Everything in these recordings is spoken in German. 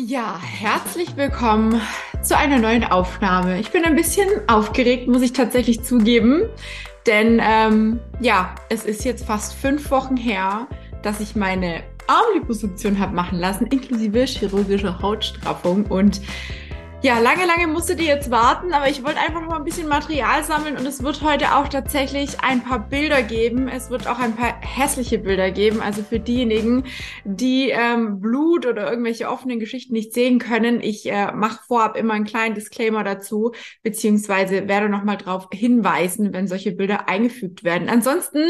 Ja, herzlich willkommen zu einer neuen Aufnahme. Ich bin ein bisschen aufgeregt, muss ich tatsächlich zugeben, denn ähm, ja, es ist jetzt fast fünf Wochen her, dass ich meine Armliposuktion habe machen lassen, inklusive chirurgischer Hautstraffung und ja, lange, lange musstet ihr jetzt warten, aber ich wollte einfach mal ein bisschen Material sammeln und es wird heute auch tatsächlich ein paar Bilder geben. Es wird auch ein paar hässliche Bilder geben. Also für diejenigen, die ähm, Blut oder irgendwelche offenen Geschichten nicht sehen können, ich äh, mache vorab immer einen kleinen Disclaimer dazu, beziehungsweise werde noch mal drauf hinweisen, wenn solche Bilder eingefügt werden. Ansonsten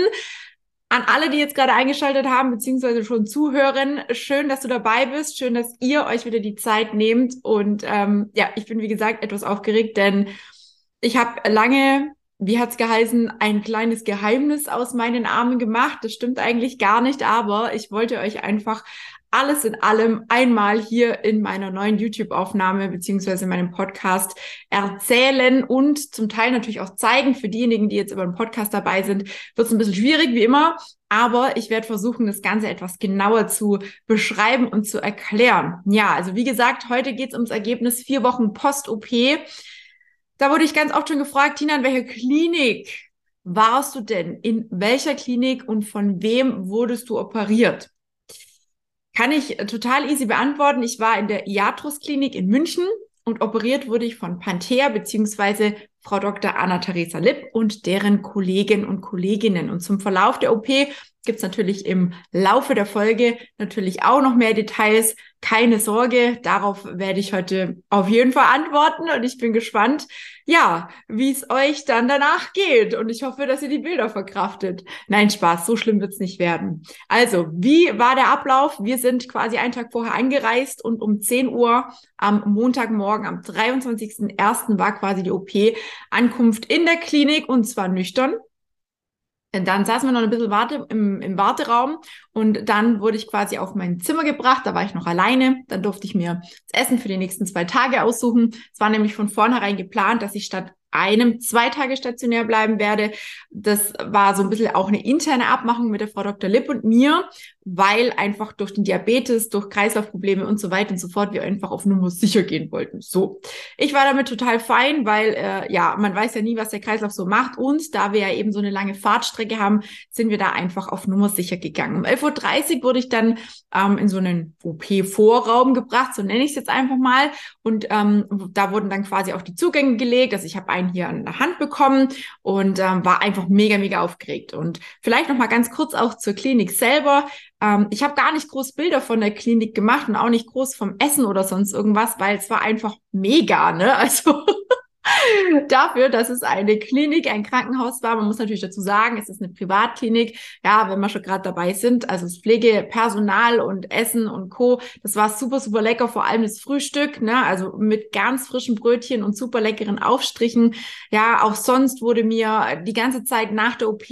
an alle, die jetzt gerade eingeschaltet haben, beziehungsweise schon zuhören, schön, dass du dabei bist. Schön, dass ihr euch wieder die Zeit nehmt. Und ähm, ja, ich bin, wie gesagt, etwas aufgeregt, denn ich habe lange, wie hat's geheißen, ein kleines Geheimnis aus meinen Armen gemacht. Das stimmt eigentlich gar nicht, aber ich wollte euch einfach alles in allem einmal hier in meiner neuen YouTube-Aufnahme beziehungsweise in meinem Podcast erzählen und zum Teil natürlich auch zeigen. Für diejenigen, die jetzt über den Podcast dabei sind, wird es ein bisschen schwierig, wie immer. Aber ich werde versuchen, das Ganze etwas genauer zu beschreiben und zu erklären. Ja, also wie gesagt, heute geht es ums Ergebnis vier Wochen Post-OP. Da wurde ich ganz oft schon gefragt, Tina, in welcher Klinik warst du denn? In welcher Klinik und von wem wurdest du operiert? Kann ich total easy beantworten. Ich war in der Iatrus Klinik in München und operiert wurde ich von Panther beziehungsweise Frau Dr. Anna-Theresa Lipp und deren Kollegen und Kolleginnen. Und zum Verlauf der OP gibt's natürlich im Laufe der Folge natürlich auch noch mehr Details. Keine Sorge, darauf werde ich heute auf jeden Fall antworten und ich bin gespannt, ja, wie es euch dann danach geht. Und ich hoffe, dass ihr die Bilder verkraftet. Nein, Spaß, so schlimm wird's nicht werden. Also, wie war der Ablauf? Wir sind quasi einen Tag vorher angereist und um 10 Uhr am Montagmorgen, am 23.01. war quasi die OP. Ankunft in der Klinik und zwar nüchtern. Dann saßen wir noch ein bisschen Warte, im, im Warteraum und dann wurde ich quasi auf mein Zimmer gebracht. Da war ich noch alleine. Dann durfte ich mir das Essen für die nächsten zwei Tage aussuchen. Es war nämlich von vornherein geplant, dass ich statt einem zwei Tage stationär bleiben werde. Das war so ein bisschen auch eine interne Abmachung mit der Frau Dr. Lipp und mir, weil einfach durch den Diabetes, durch Kreislaufprobleme und so weiter und so fort wir einfach auf Nummer sicher gehen wollten. So, ich war damit total fein, weil äh, ja, man weiß ja nie, was der Kreislauf so macht und da wir ja eben so eine lange Fahrtstrecke haben, sind wir da einfach auf Nummer sicher gegangen. Um 11.30 Uhr wurde ich dann ähm, in so einen OP-Vorraum gebracht, so nenne ich es jetzt einfach mal und ähm, da wurden dann quasi auch die Zugänge gelegt, also ich habe einen hier an der Hand bekommen und ähm, war einfach mega, mega aufgeregt. Und vielleicht noch mal ganz kurz auch zur Klinik selber. Ähm, ich habe gar nicht groß Bilder von der Klinik gemacht und auch nicht groß vom Essen oder sonst irgendwas, weil es war einfach mega, ne? Also dafür, dass es eine Klinik, ein Krankenhaus war. Man muss natürlich dazu sagen, es ist eine Privatklinik. Ja, wenn wir schon gerade dabei sind, also das Pflegepersonal und Essen und Co. Das war super, super lecker, vor allem das Frühstück, ne? Also mit ganz frischen Brötchen und super leckeren Aufstrichen. Ja, auch sonst wurde mir die ganze Zeit nach der OP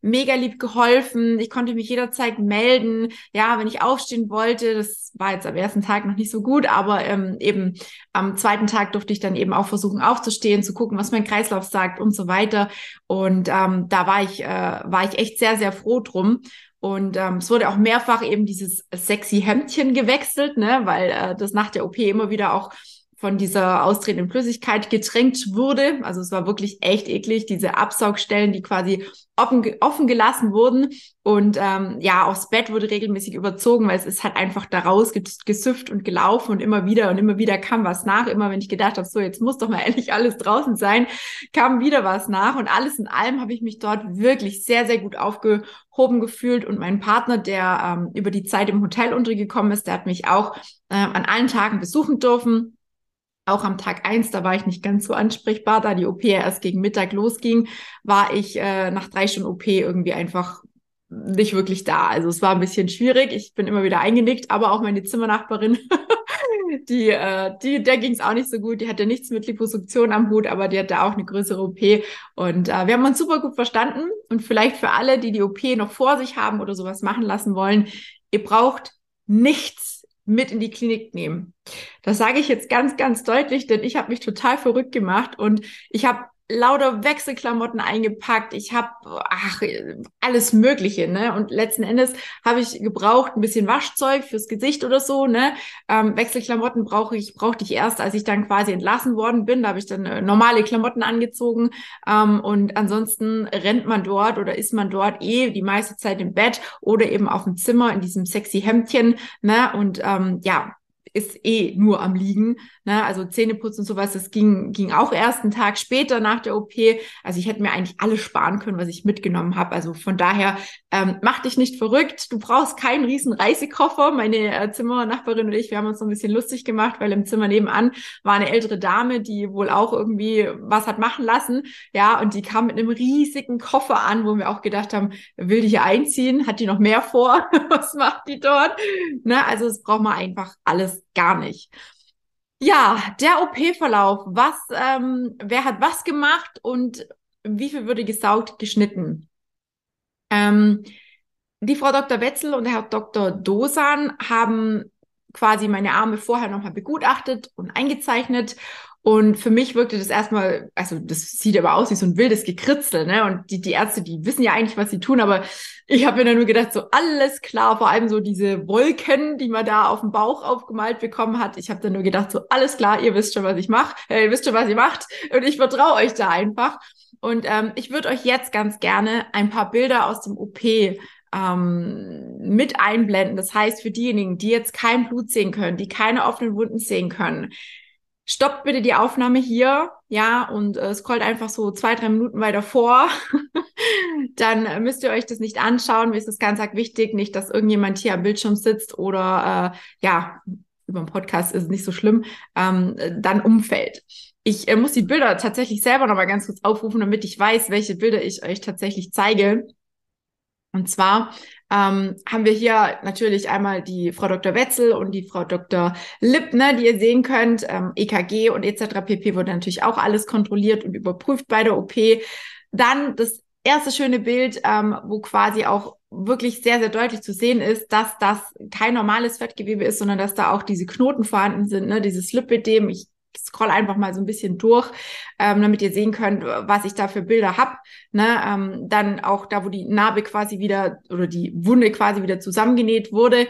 mega lieb geholfen. Ich konnte mich jederzeit melden. Ja, wenn ich aufstehen wollte, das war jetzt am ersten Tag noch nicht so gut, aber ähm, eben am zweiten Tag durfte ich dann eben auch versuchen aufzustehen, zu gucken, was mein Kreislauf sagt und so weiter. Und ähm, da war ich, äh, war ich echt sehr, sehr froh drum. Und ähm, es wurde auch mehrfach eben dieses sexy Hemdchen gewechselt, ne, weil äh, das nach der OP immer wieder auch von dieser austretenden Flüssigkeit getränkt wurde. Also es war wirklich echt eklig, diese Absaugstellen, die quasi offen, offen gelassen wurden. Und ähm, ja, auch das Bett wurde regelmäßig überzogen, weil es ist halt einfach daraus gesüfft und gelaufen und immer wieder und immer wieder kam was nach. Immer wenn ich gedacht habe, so jetzt muss doch mal endlich alles draußen sein, kam wieder was nach. Und alles in allem habe ich mich dort wirklich sehr, sehr gut aufgehoben gefühlt. Und mein Partner, der ähm, über die Zeit im Hotel untergekommen ist, der hat mich auch äh, an allen Tagen besuchen dürfen auch am Tag eins, da war ich nicht ganz so ansprechbar, da die OP erst gegen Mittag losging, war ich äh, nach drei Stunden OP irgendwie einfach nicht wirklich da. Also es war ein bisschen schwierig. Ich bin immer wieder eingenickt, aber auch meine Zimmernachbarin, die, äh, die, der ging es auch nicht so gut. Die hatte nichts mit Liposuktion am Hut, aber die hatte auch eine größere OP. Und äh, wir haben uns super gut verstanden. Und vielleicht für alle, die die OP noch vor sich haben oder sowas machen lassen wollen, ihr braucht nichts mit in die Klinik nehmen. Das sage ich jetzt ganz, ganz deutlich, denn ich habe mich total verrückt gemacht und ich habe lauter Wechselklamotten eingepackt. Ich habe ach alles Mögliche, ne? Und letzten Endes habe ich gebraucht ein bisschen Waschzeug fürs Gesicht oder so, ne? Ähm, Wechselklamotten brauche ich brauchte ich erst, als ich dann quasi entlassen worden bin. Da habe ich dann äh, normale Klamotten angezogen ähm, und ansonsten rennt man dort oder ist man dort eh die meiste Zeit im Bett oder eben auf dem Zimmer in diesem sexy Hemdchen, ne? Und ähm, ja, ist eh nur am Liegen. Ne? Also Zähneputzen und sowas, das ging, ging auch erst einen Tag später nach der OP. Also ich hätte mir eigentlich alles sparen können, was ich mitgenommen habe. Also von daher, ähm, mach dich nicht verrückt. Du brauchst keinen riesen Reisekoffer. Meine äh, Zimmernachbarin und ich, wir haben uns so ein bisschen lustig gemacht, weil im Zimmer nebenan war eine ältere Dame, die wohl auch irgendwie was hat machen lassen. Ja, und die kam mit einem riesigen Koffer an, wo wir auch gedacht haben, will die hier einziehen? Hat die noch mehr vor? was macht die dort? Ne? Also es braucht man einfach alles gar nicht. Ja, der OP-Verlauf. Was, ähm, wer hat was gemacht und wie viel wurde gesaugt, geschnitten? Ähm, die Frau Dr. Wetzel und der Herr Dr. Dosan haben quasi meine Arme vorher nochmal begutachtet und eingezeichnet und für mich wirkte das erstmal, also das sieht aber aus wie so ein wildes Gekritzel, ne? Und die, die Ärzte, die wissen ja eigentlich, was sie tun, aber ich habe mir dann nur gedacht, so alles klar, vor allem so diese Wolken, die man da auf dem Bauch aufgemalt bekommen hat. Ich habe dann nur gedacht, so alles klar, ihr wisst schon, was ich mache, ihr wisst schon, was ihr macht und ich vertraue euch da einfach. Und ähm, ich würde euch jetzt ganz gerne ein paar Bilder aus dem OP ähm, mit einblenden. Das heißt, für diejenigen, die jetzt kein Blut sehen können, die keine offenen Wunden sehen können, stoppt bitte die Aufnahme hier, ja, und äh, scrollt einfach so zwei, drei Minuten weiter vor. Dann äh, müsst ihr euch das nicht anschauen. Mir ist das ganz arg wichtig, nicht, dass irgendjemand hier am Bildschirm sitzt oder äh, ja, über den Podcast ist es nicht so schlimm, ähm, dann umfällt. Ich äh, muss die Bilder tatsächlich selber noch mal ganz kurz aufrufen, damit ich weiß, welche Bilder ich euch tatsächlich zeige. Und zwar ähm, haben wir hier natürlich einmal die Frau Dr. Wetzel und die Frau Dr. Lippner, die ihr sehen könnt. Ähm, EKG und etc. pp. wurde natürlich auch alles kontrolliert und überprüft bei der OP. Dann das erste schöne Bild, ähm, wo quasi auch wirklich sehr, sehr deutlich zu sehen ist, dass das kein normales Fettgewebe ist, sondern dass da auch diese Knoten vorhanden sind, ne? dieses Lipidem. Ich scroll einfach mal so ein bisschen durch, ähm, damit ihr sehen könnt, was ich da für Bilder hab. Ne? Ähm, dann auch da, wo die Narbe quasi wieder oder die Wunde quasi wieder zusammengenäht wurde.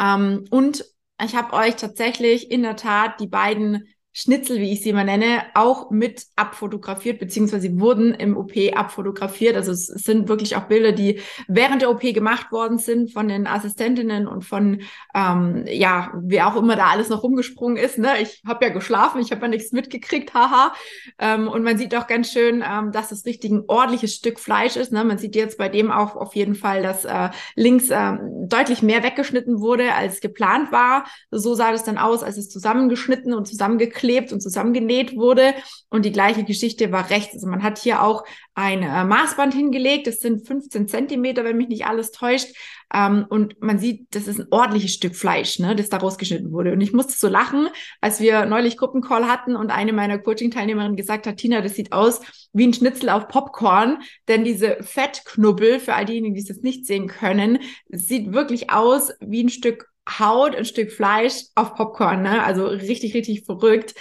Ähm, und ich habe euch tatsächlich in der Tat die beiden Schnitzel, wie ich sie immer nenne, auch mit abfotografiert, beziehungsweise wurden im OP abfotografiert. Also es sind wirklich auch Bilder, die während der OP gemacht worden sind von den Assistentinnen und von, ähm, ja, wer auch immer da alles noch rumgesprungen ist. Ne? Ich habe ja geschlafen, ich habe ja nichts mitgekriegt, haha. Ähm, und man sieht auch ganz schön, ähm, dass es richtig ein ordentliches Stück Fleisch ist. Ne? Man sieht jetzt bei dem auch auf jeden Fall, dass äh, links äh, deutlich mehr weggeschnitten wurde, als geplant war. So sah es dann aus, als es zusammengeschnitten und zusammengekriegt zusammengeklebt und zusammengenäht wurde. Und die gleiche Geschichte war rechts. Also man hat hier auch ein äh, Maßband hingelegt. Das sind 15 Zentimeter, wenn mich nicht alles täuscht. Ähm, und man sieht, das ist ein ordentliches Stück Fleisch, ne, das da rausgeschnitten wurde. Und ich musste so lachen, als wir neulich Gruppencall hatten und eine meiner Coaching-Teilnehmerinnen gesagt hat, Tina, das sieht aus wie ein Schnitzel auf Popcorn. Denn diese Fettknubbel, für all diejenigen, die es jetzt nicht sehen können, sieht wirklich aus wie ein Stück Haut, ein Stück Fleisch auf Popcorn, ne? Also richtig, richtig verrückt.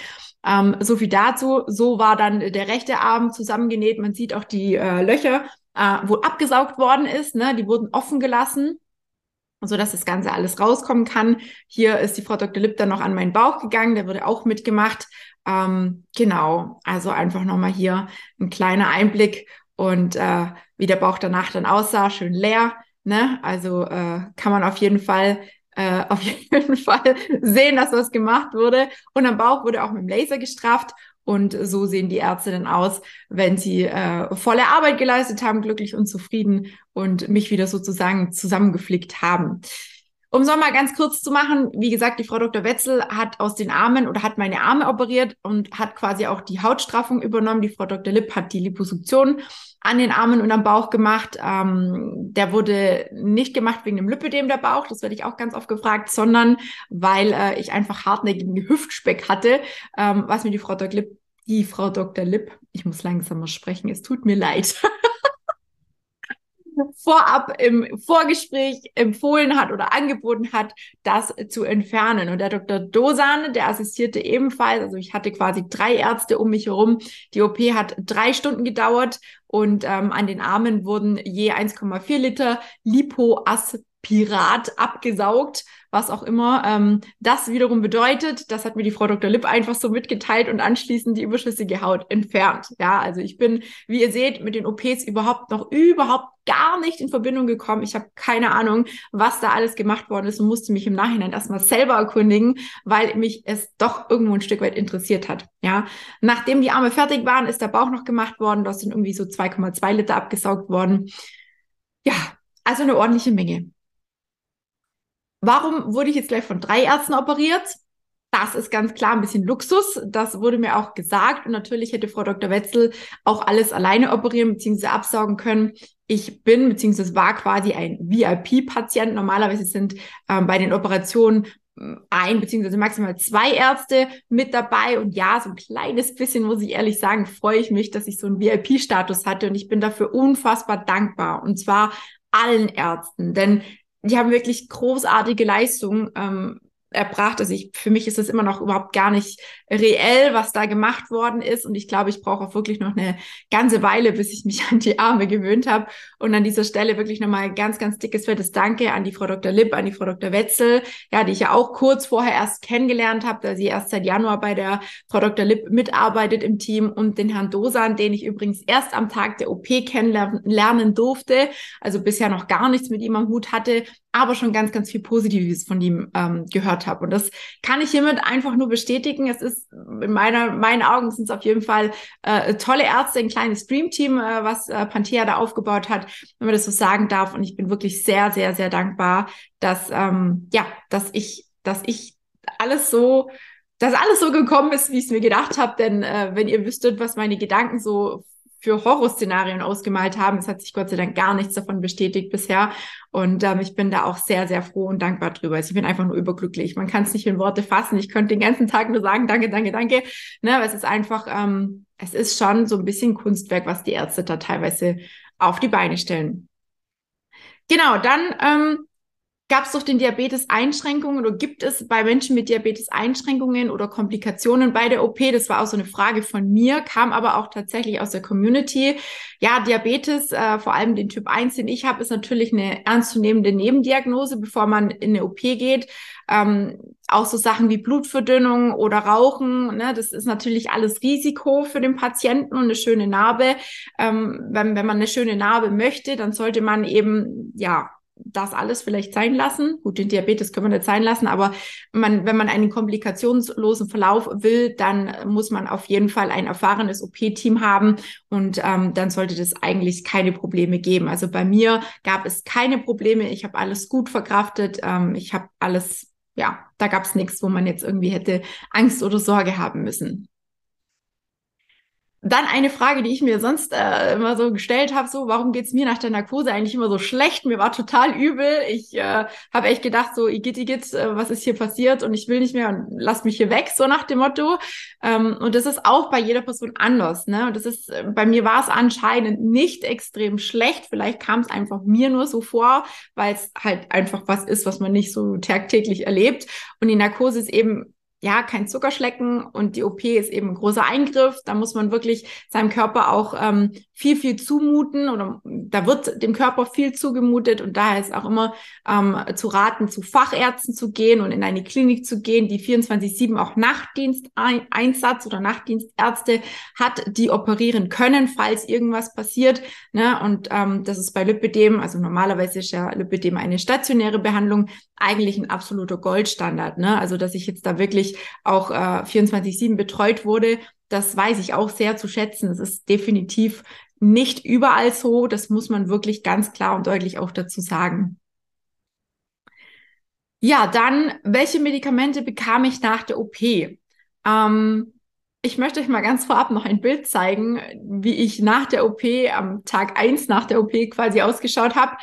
Ähm, so viel dazu. So war dann der rechte Arm zusammengenäht. Man sieht auch die äh, Löcher, äh, wo abgesaugt worden ist. Ne? Die wurden offen gelassen, so dass das Ganze alles rauskommen kann. Hier ist die Frau Dr. Lipp dann noch an meinen Bauch gegangen. Der wurde auch mitgemacht. Ähm, genau. Also einfach nochmal hier ein kleiner Einblick und äh, wie der Bauch danach dann aussah. Schön leer. Ne? Also äh, kann man auf jeden Fall äh, auf jeden Fall sehen, dass was gemacht wurde. Und am Bauch wurde auch mit dem Laser gestrafft. Und so sehen die Ärzte dann aus, wenn sie äh, volle Arbeit geleistet haben, glücklich und zufrieden und mich wieder sozusagen zusammengeflickt haben. Um es nochmal ganz kurz zu machen, wie gesagt, die Frau Dr. Wetzel hat aus den Armen oder hat meine Arme operiert und hat quasi auch die Hautstraffung übernommen. Die Frau Dr. Lipp hat die Liposuktion an den Armen und am Bauch gemacht. Ähm, der wurde nicht gemacht wegen dem Lipödem der Bauch, das werde ich auch ganz oft gefragt, sondern weil äh, ich einfach hartnäckigen Hüftspeck hatte, ähm, was mir die Frau Dr. Lipp, die Frau Dr. Lipp, ich muss langsamer sprechen, es tut mir leid. vorab im Vorgespräch empfohlen hat oder angeboten hat, das zu entfernen. Und der Dr. Dosan, der assistierte ebenfalls. Also ich hatte quasi drei Ärzte um mich herum. Die OP hat drei Stunden gedauert und ähm, an den Armen wurden je 1,4 Liter Lipoaspirat abgesaugt was auch immer ähm, das wiederum bedeutet. Das hat mir die Frau Dr. Lipp einfach so mitgeteilt und anschließend die überschüssige Haut entfernt. Ja, also ich bin, wie ihr seht, mit den OPs überhaupt noch überhaupt gar nicht in Verbindung gekommen. Ich habe keine Ahnung, was da alles gemacht worden ist und musste mich im Nachhinein erstmal selber erkundigen, weil mich es doch irgendwo ein Stück weit interessiert hat. Ja, nachdem die Arme fertig waren, ist der Bauch noch gemacht worden. Da sind irgendwie so 2,2 Liter abgesaugt worden. Ja, also eine ordentliche Menge. Warum wurde ich jetzt gleich von drei Ärzten operiert? Das ist ganz klar ein bisschen Luxus. Das wurde mir auch gesagt. Und natürlich hätte Frau Dr. Wetzel auch alles alleine operieren bzw. absaugen können. Ich bin bzw. war quasi ein VIP-Patient. Normalerweise sind ähm, bei den Operationen hm, ein beziehungsweise maximal zwei Ärzte mit dabei. Und ja, so ein kleines bisschen, muss ich ehrlich sagen, freue ich mich, dass ich so einen VIP-Status hatte. Und ich bin dafür unfassbar dankbar. Und zwar allen Ärzten. Denn die haben wirklich großartige Leistungen ähm, erbracht. Also ich, für mich ist das immer noch überhaupt gar nicht reell, was da gemacht worden ist. Und ich glaube, ich brauche auch wirklich noch eine ganze Weile, bis ich mich an die Arme gewöhnt habe. Und an dieser Stelle wirklich nochmal ganz, ganz dickes, fettes Danke an die Frau Dr. Lipp, an die Frau Dr. Wetzel, ja, die ich ja auch kurz vorher erst kennengelernt habe, da sie erst seit Januar bei der Frau Dr. Lipp mitarbeitet im Team und den Herrn Dosan, den ich übrigens erst am Tag der OP kennenlernen durfte, also bisher noch gar nichts mit ihm am Hut hatte, aber schon ganz, ganz viel Positives von ihm ähm, gehört habe. Und das kann ich hiermit einfach nur bestätigen. Es ist in meiner, meinen Augen sind es auf jeden Fall äh, tolle Ärzte, ein kleines Dreamteam, äh, was äh, Panthea da aufgebaut hat, wenn man das so sagen darf. Und ich bin wirklich sehr, sehr, sehr dankbar, dass ähm, ja, dass ich, dass ich alles so dass alles so gekommen ist, wie ich es mir gedacht habe. Denn äh, wenn ihr wüsstet, was meine Gedanken so für Horrorszenarien ausgemalt haben. Es hat sich Gott sei Dank gar nichts davon bestätigt bisher. Und ähm, ich bin da auch sehr, sehr froh und dankbar drüber. Also ich bin einfach nur überglücklich. Man kann es nicht in Worte fassen. Ich könnte den ganzen Tag nur sagen, danke, danke, danke. Ne, aber es ist einfach, ähm, es ist schon so ein bisschen Kunstwerk, was die Ärzte da teilweise auf die Beine stellen. Genau, dann ähm, Gab es durch den Diabetes Einschränkungen oder gibt es bei Menschen mit Diabetes Einschränkungen oder Komplikationen bei der OP? Das war auch so eine Frage von mir, kam aber auch tatsächlich aus der Community. Ja, Diabetes, äh, vor allem den Typ 1, den ich habe, ist natürlich eine ernstzunehmende Nebendiagnose, bevor man in eine OP geht. Ähm, auch so Sachen wie Blutverdünnung oder Rauchen, ne, das ist natürlich alles Risiko für den Patienten und eine schöne Narbe. Ähm, wenn, wenn man eine schöne Narbe möchte, dann sollte man eben, ja, das alles vielleicht sein lassen. Gut, den Diabetes können wir nicht sein lassen, aber man, wenn man einen komplikationslosen Verlauf will, dann muss man auf jeden Fall ein erfahrenes OP-Team haben und ähm, dann sollte das eigentlich keine Probleme geben. Also bei mir gab es keine Probleme. Ich habe alles gut verkraftet. Ähm, ich habe alles, ja, da gab es nichts, wo man jetzt irgendwie hätte Angst oder Sorge haben müssen. Dann eine Frage, die ich mir sonst äh, immer so gestellt habe, so, warum geht's mir nach der Narkose eigentlich immer so schlecht? Mir war total übel. Ich äh, habe echt gedacht, so, Igitt, Igitt, äh, was ist hier passiert? Und ich will nicht mehr und lass mich hier weg, so nach dem Motto. Ähm, und das ist auch bei jeder Person anders. Ne? Und das ist, äh, bei mir war es anscheinend nicht extrem schlecht. Vielleicht kam es einfach mir nur so vor, weil es halt einfach was ist, was man nicht so tagtäglich erlebt. Und die Narkose ist eben ja, kein Zuckerschlecken und die OP ist eben ein großer Eingriff. Da muss man wirklich seinem Körper auch ähm, viel, viel zumuten oder da wird dem Körper viel zugemutet und daher ist auch immer ähm, zu raten, zu Fachärzten zu gehen und in eine Klinik zu gehen, die 24-7 auch Nachtdiensteinsatz oder Nachtdienstärzte hat, die operieren können, falls irgendwas passiert. Ne? Und ähm, das ist bei Lipidem, also normalerweise ist ja Lipidem eine stationäre Behandlung, eigentlich ein absoluter Goldstandard. Ne? Also dass ich jetzt da wirklich auch äh, 24-7 betreut wurde, das weiß ich auch sehr zu schätzen. Es ist definitiv nicht überall so. Das muss man wirklich ganz klar und deutlich auch dazu sagen. Ja, dann, welche Medikamente bekam ich nach der OP? Ähm, ich möchte euch mal ganz vorab noch ein Bild zeigen, wie ich nach der OP, am Tag eins nach der OP quasi ausgeschaut habe.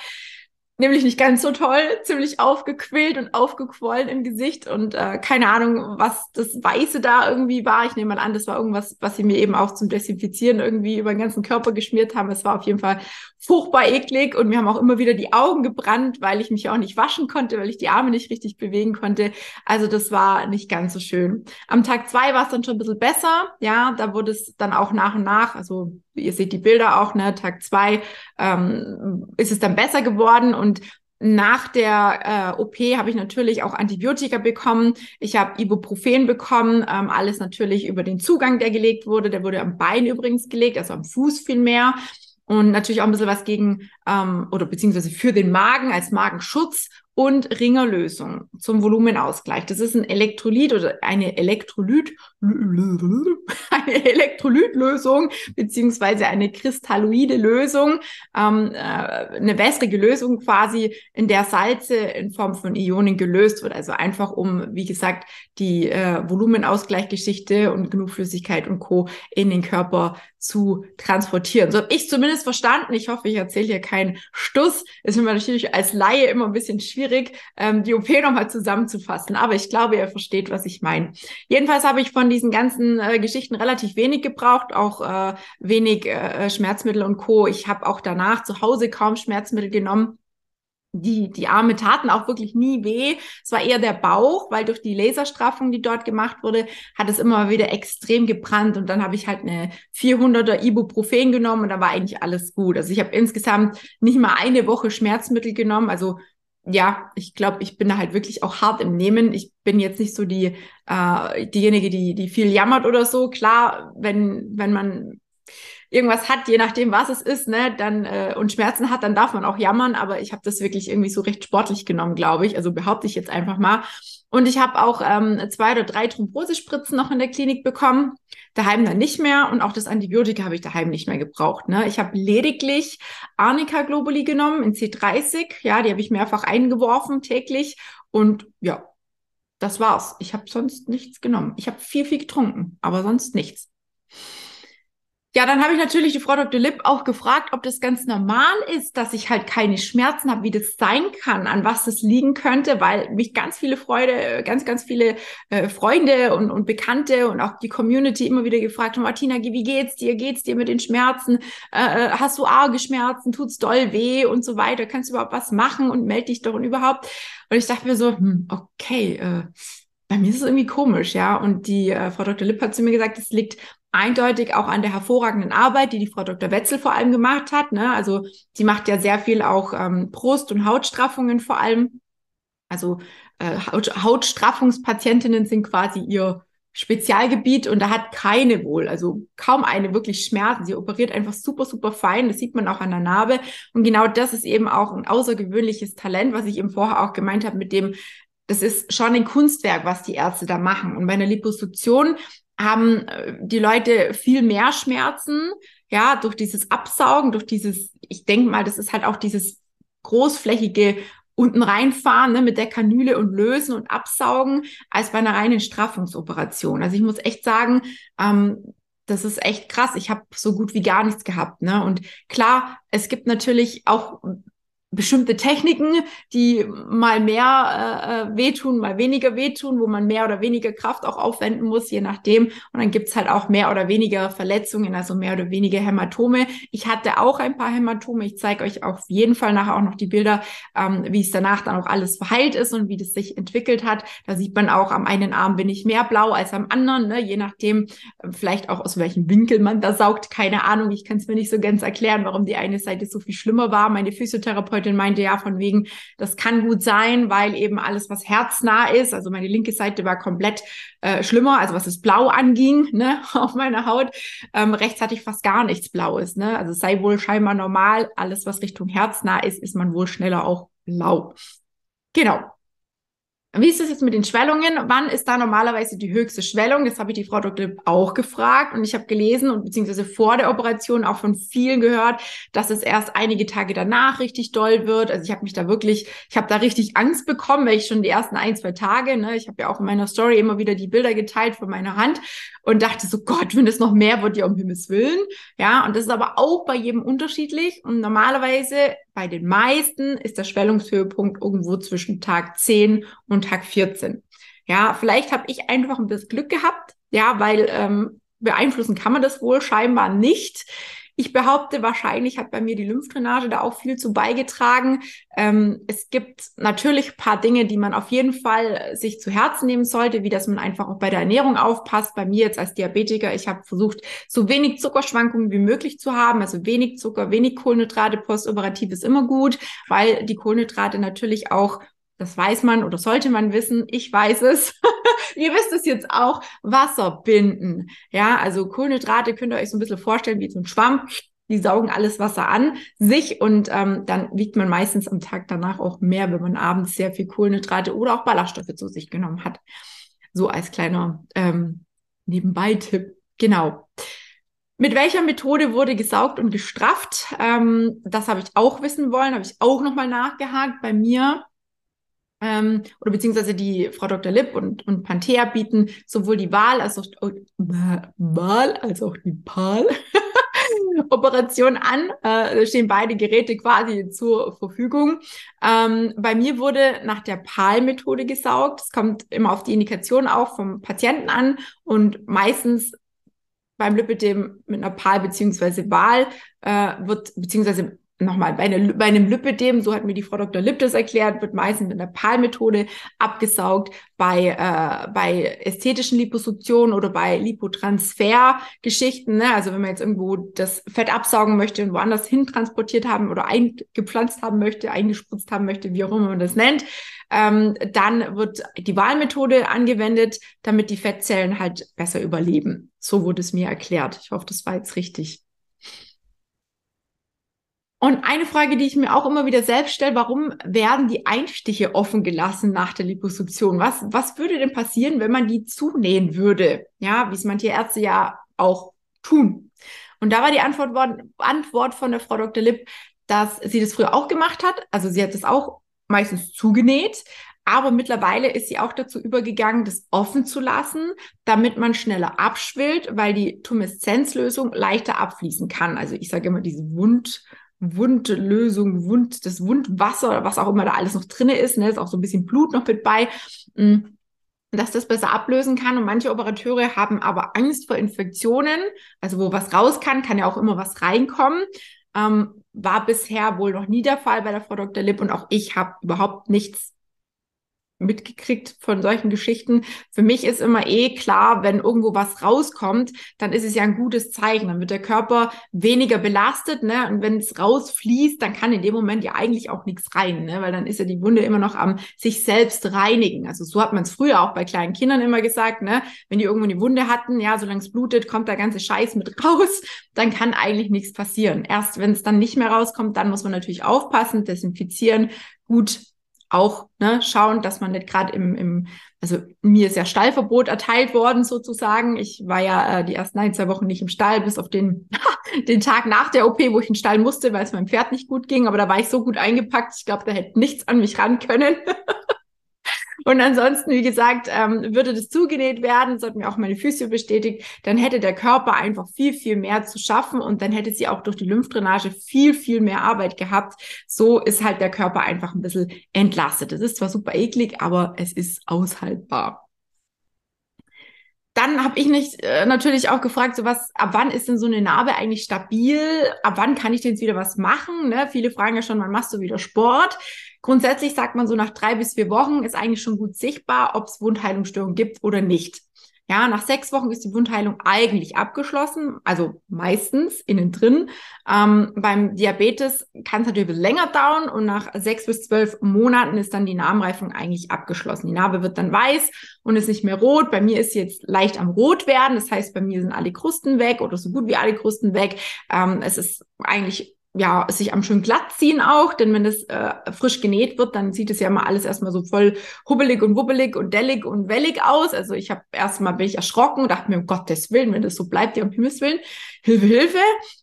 Nämlich nicht ganz so toll, ziemlich aufgequillt und aufgequollen im Gesicht und äh, keine Ahnung, was das Weiße da irgendwie war. Ich nehme mal an, das war irgendwas, was sie mir eben auch zum Desinfizieren irgendwie über den ganzen Körper geschmiert haben. Es war auf jeden Fall furchtbar eklig und mir haben auch immer wieder die Augen gebrannt, weil ich mich auch nicht waschen konnte, weil ich die Arme nicht richtig bewegen konnte. Also das war nicht ganz so schön. Am Tag zwei war es dann schon ein bisschen besser. Ja, da wurde es dann auch nach und nach, also ihr seht die Bilder auch, ne, Tag zwei ähm, ist es dann besser geworden und nach der äh, OP habe ich natürlich auch Antibiotika bekommen. Ich habe Ibuprofen bekommen, ähm, alles natürlich über den Zugang, der gelegt wurde. Der wurde am Bein übrigens gelegt, also am Fuß viel mehr. Und natürlich auch ein bisschen was gegen ähm, oder beziehungsweise für den Magen als Magenschutz und Ringerlösung zum Volumenausgleich. Das ist ein Elektrolyt oder eine Elektrolyt, eine Elektrolytlösung beziehungsweise eine kristalloide Lösung, ähm, äh, eine wässrige Lösung quasi, in der Salze in Form von Ionen gelöst wird. Also einfach um, wie gesagt, die äh, Volumenausgleichgeschichte und genug Flüssigkeit und Co. in den Körper zu transportieren. So habe ich zumindest verstanden. Ich hoffe, ich erzähle hier keinen Stuss. Ist mir natürlich als Laie immer ein bisschen schwierig, ähm, die OP nochmal zusammenzufassen. Aber ich glaube, ihr versteht, was ich meine. Jedenfalls habe ich von diesen ganzen äh, Geschichten relativ wenig gebraucht, auch äh, wenig äh, Schmerzmittel und Co. Ich habe auch danach zu Hause kaum Schmerzmittel genommen die, die Arme taten auch wirklich nie weh. Es war eher der Bauch, weil durch die Laserstraffung, die dort gemacht wurde, hat es immer wieder extrem gebrannt. Und dann habe ich halt eine 400er Ibuprofen genommen und da war eigentlich alles gut. Also ich habe insgesamt nicht mal eine Woche Schmerzmittel genommen. Also ja, ich glaube, ich bin da halt wirklich auch hart im Nehmen. Ich bin jetzt nicht so die äh, diejenige, die die viel jammert oder so. Klar, wenn wenn man irgendwas hat, je nachdem, was es ist, ne, dann äh, und Schmerzen hat, dann darf man auch jammern. Aber ich habe das wirklich irgendwie so recht sportlich genommen, glaube ich. Also behaupte ich jetzt einfach mal. Und ich habe auch ähm, zwei oder drei Thrombosespritzen noch in der Klinik bekommen. Daheim dann nicht mehr. Und auch das Antibiotika habe ich daheim nicht mehr gebraucht. Ne? Ich habe lediglich Arnica Globuli genommen in C30. Ja, die habe ich mehrfach eingeworfen täglich. Und ja, das war's. Ich habe sonst nichts genommen. Ich habe viel, viel getrunken, aber sonst nichts. Ja, dann habe ich natürlich die Frau Dr. Lipp auch gefragt, ob das ganz normal ist, dass ich halt keine Schmerzen habe, wie das sein kann, an was das liegen könnte, weil mich ganz viele Freude, ganz, ganz viele äh, Freunde und, und Bekannte und auch die Community immer wieder gefragt haben, Martina, wie geht's dir? Geht's dir mit den Schmerzen? Äh, äh, hast du arge Schmerzen? Tut's doll weh und so weiter? Kannst du überhaupt was machen und melde dich doch und überhaupt? Und ich dachte mir so, hm, okay, äh, bei mir ist es irgendwie komisch, ja. Und die äh, Frau Dr. Lipp hat zu mir gesagt, es liegt eindeutig auch an der hervorragenden Arbeit, die die Frau Dr. Wetzel vor allem gemacht hat. Ne? Also sie macht ja sehr viel auch ähm, Brust- und Hautstraffungen vor allem. Also äh, Haut Hautstraffungspatientinnen sind quasi ihr Spezialgebiet und da hat keine wohl, also kaum eine wirklich Schmerzen. Sie operiert einfach super, super fein. Das sieht man auch an der Narbe. Und genau das ist eben auch ein außergewöhnliches Talent, was ich eben vorher auch gemeint habe mit dem, das ist schon ein Kunstwerk, was die Ärzte da machen. Und bei einer Liposuktion haben äh, die Leute viel mehr Schmerzen, ja, durch dieses Absaugen, durch dieses, ich denke mal, das ist halt auch dieses großflächige unten reinfahren ne, mit der Kanüle und lösen und absaugen, als bei einer reinen Straffungsoperation. Also ich muss echt sagen, ähm, das ist echt krass. Ich habe so gut wie gar nichts gehabt. Ne? Und klar, es gibt natürlich auch bestimmte Techniken, die mal mehr äh, äh, wehtun, mal weniger wehtun, wo man mehr oder weniger Kraft auch aufwenden muss, je nachdem. Und dann gibt's halt auch mehr oder weniger Verletzungen, also mehr oder weniger Hämatome. Ich hatte auch ein paar Hämatome. Ich zeige euch auf jeden Fall nachher auch noch die Bilder, ähm, wie es danach dann auch alles verheilt ist und wie das sich entwickelt hat. Da sieht man auch, am einen Arm bin ich mehr blau als am anderen, ne? je nachdem, äh, vielleicht auch aus welchem Winkel man da saugt. Keine Ahnung. Ich kann es mir nicht so ganz erklären, warum die eine Seite so viel schlimmer war. Meine Physiotherapeutin Therapeutin meinte ja von wegen, das kann gut sein, weil eben alles, was herznah ist, also meine linke Seite war komplett äh, schlimmer, also was das Blau anging, ne, auf meiner Haut. Ähm, rechts hatte ich fast gar nichts Blaues, ne, also es sei wohl scheinbar normal, alles, was Richtung herznah ist, ist man wohl schneller auch blau. Genau. Wie ist es jetzt mit den Schwellungen? Wann ist da normalerweise die höchste Schwellung? Das habe ich die Frau Dr. auch gefragt und ich habe gelesen und beziehungsweise vor der Operation auch von vielen gehört, dass es erst einige Tage danach richtig doll wird. Also ich habe mich da wirklich, ich habe da richtig Angst bekommen, weil ich schon die ersten ein, zwei Tage, ne, ich habe ja auch in meiner Story immer wieder die Bilder geteilt von meiner Hand und dachte so, Gott, wenn das noch mehr wird, ja um Himmels Willen. Ja, und das ist aber auch bei jedem unterschiedlich und normalerweise bei den meisten ist der Schwellungshöhepunkt irgendwo zwischen Tag 10 und Tag 14. Ja, vielleicht habe ich einfach ein bisschen Glück gehabt, ja, weil ähm, beeinflussen kann man das wohl scheinbar nicht. Ich behaupte, wahrscheinlich hat bei mir die Lymphdrainage da auch viel zu beigetragen. Ähm, es gibt natürlich paar Dinge, die man auf jeden Fall sich zu Herzen nehmen sollte, wie dass man einfach auch bei der Ernährung aufpasst. Bei mir jetzt als Diabetiker, ich habe versucht, so wenig Zuckerschwankungen wie möglich zu haben. Also wenig Zucker, wenig Kohlenhydrate postoperativ ist immer gut, weil die Kohlenhydrate natürlich auch das weiß man oder sollte man wissen, ich weiß es, ihr wisst es jetzt auch, Wasser binden. Ja, also Kohlenhydrate könnt ihr euch so ein bisschen vorstellen wie so ein Schwamm. Die saugen alles Wasser an sich und ähm, dann wiegt man meistens am Tag danach auch mehr, wenn man abends sehr viel Kohlenhydrate oder auch Ballaststoffe zu sich genommen hat. So als kleiner ähm, Nebenbei-Tipp. Genau. Mit welcher Methode wurde gesaugt und gestrafft? Ähm, das habe ich auch wissen wollen, habe ich auch nochmal nachgehakt. Bei mir ähm, oder beziehungsweise die Frau Dr. Lipp und, und Panthea bieten sowohl die Wahl als auch, Wahl als auch die PAL Operation an. Äh, stehen beide Geräte quasi zur Verfügung. Ähm, bei mir wurde nach der PAL-Methode gesaugt. Es kommt immer auf die Indikation auch vom Patienten an und meistens beim Lipidem mit einer PAL beziehungsweise Wahl äh, wird beziehungsweise nochmal, bei, eine, bei einem Lipidem, so hat mir die Frau Dr. Lipp das erklärt, wird meistens mit PAL-Methode abgesaugt. Bei, äh, bei ästhetischen Liposuktionen oder bei Lipotransfer-Geschichten, ne? also wenn man jetzt irgendwo das Fett absaugen möchte und woanders hin transportiert haben oder eingepflanzt haben möchte, eingespritzt haben möchte, wie auch immer man das nennt, ähm, dann wird die Wahlmethode angewendet, damit die Fettzellen halt besser überleben. So wurde es mir erklärt. Ich hoffe, das war jetzt richtig. Und eine Frage, die ich mir auch immer wieder selbst stelle, warum werden die Einstiche offen gelassen nach der Liposuktion? Was, was würde denn passieren, wenn man die zunähen würde? Ja, wie es manche Ärzte ja auch tun. Und da war die Antwort, Antwort von der Frau Dr. Lipp, dass sie das früher auch gemacht hat. Also sie hat das auch meistens zugenäht, aber mittlerweile ist sie auch dazu übergegangen, das offen zu lassen, damit man schneller abschwillt, weil die Tumeszenzlösung leichter abfließen kann. Also ich sage immer diese Wund, Wundlösung, Wund, das Wundwasser oder was auch immer da alles noch drinne ist, ne, ist auch so ein bisschen Blut noch mit bei, mm, dass das besser ablösen kann. Und manche Operateure haben aber Angst vor Infektionen, also wo was raus kann, kann ja auch immer was reinkommen. Ähm, war bisher wohl noch nie der Fall bei der Frau Dr. Lipp und auch ich habe überhaupt nichts mitgekriegt von solchen Geschichten. Für mich ist immer eh klar, wenn irgendwo was rauskommt, dann ist es ja ein gutes Zeichen. Dann wird der Körper weniger belastet, ne? Und wenn es rausfließt, dann kann in dem Moment ja eigentlich auch nichts rein, ne? Weil dann ist ja die Wunde immer noch am sich selbst reinigen. Also so hat man es früher auch bei kleinen Kindern immer gesagt, ne? Wenn die irgendwo eine Wunde hatten, ja, solange es blutet, kommt der ganze Scheiß mit raus, dann kann eigentlich nichts passieren. Erst wenn es dann nicht mehr rauskommt, dann muss man natürlich aufpassen, desinfizieren, gut auch ne, schauen, dass man nicht gerade im, im, also mir ist ja Stallverbot erteilt worden sozusagen. Ich war ja äh, die ersten ein, zwei Wochen nicht im Stall, bis auf den, den Tag nach der OP, wo ich in den Stall musste, weil es meinem Pferd nicht gut ging. Aber da war ich so gut eingepackt, ich glaube, da hätte nichts an mich ran können. Und ansonsten, wie gesagt, ähm, würde das zugenäht werden, das hat mir auch meine Physio bestätigt, dann hätte der Körper einfach viel, viel mehr zu schaffen und dann hätte sie auch durch die Lymphdrainage viel, viel mehr Arbeit gehabt. So ist halt der Körper einfach ein bisschen entlastet. Das ist zwar super eklig, aber es ist aushaltbar dann habe ich nicht äh, natürlich auch gefragt, so was, ab wann ist denn so eine Narbe eigentlich stabil? Ab wann kann ich denn jetzt wieder was machen? Ne? Viele fragen ja schon, wann machst du wieder Sport? Grundsätzlich sagt man so nach drei bis vier Wochen ist eigentlich schon gut sichtbar, ob es Wundheilungsstörungen gibt oder nicht. Ja, nach sechs Wochen ist die Wundheilung eigentlich abgeschlossen, also meistens innen drin. Ähm, beim Diabetes kann es natürlich länger dauern und nach sechs bis zwölf Monaten ist dann die Narbenreifung eigentlich abgeschlossen. Die Narbe wird dann weiß und ist nicht mehr rot. Bei mir ist sie jetzt leicht am Rot werden. Das heißt, bei mir sind alle Krusten weg oder so gut wie alle Krusten weg. Ähm, es ist eigentlich ja, sich am schön glatt ziehen auch, denn wenn das äh, frisch genäht wird, dann sieht es ja mal alles erstmal so voll hubbelig und wubbelig und dellig und wellig aus. Also ich habe erstmal bin ich erschrocken, dachte mir, um Gottes Willen, wenn das so bleibt, ja um Himmels Willen, Hilfe, Hilfe,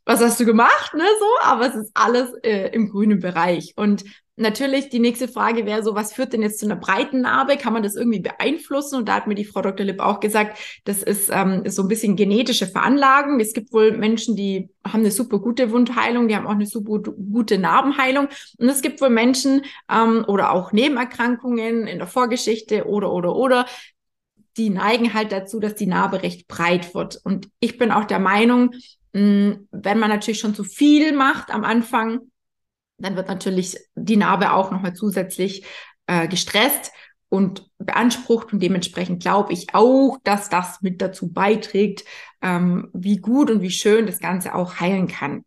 was hast du gemacht, ne, so, aber es ist alles äh, im grünen Bereich. Und natürlich, die nächste Frage wäre so, was führt denn jetzt zu einer breiten Narbe? Kann man das irgendwie beeinflussen? Und da hat mir die Frau Dr. Lipp auch gesagt, das ist, ähm, so ein bisschen genetische Veranlagung. Es gibt wohl Menschen, die haben eine super gute Wundheilung, die haben auch eine super gute Narbenheilung. Und es gibt wohl Menschen ähm, oder auch Nebenerkrankungen in der Vorgeschichte oder, oder, oder, die neigen halt dazu, dass die Narbe recht breit wird. Und ich bin auch der Meinung, mh, wenn man natürlich schon zu viel macht am Anfang, dann wird natürlich die Narbe auch nochmal zusätzlich äh, gestresst und beansprucht und dementsprechend glaube ich auch, dass das mit dazu beiträgt, ähm, wie gut und wie schön das Ganze auch heilen kann.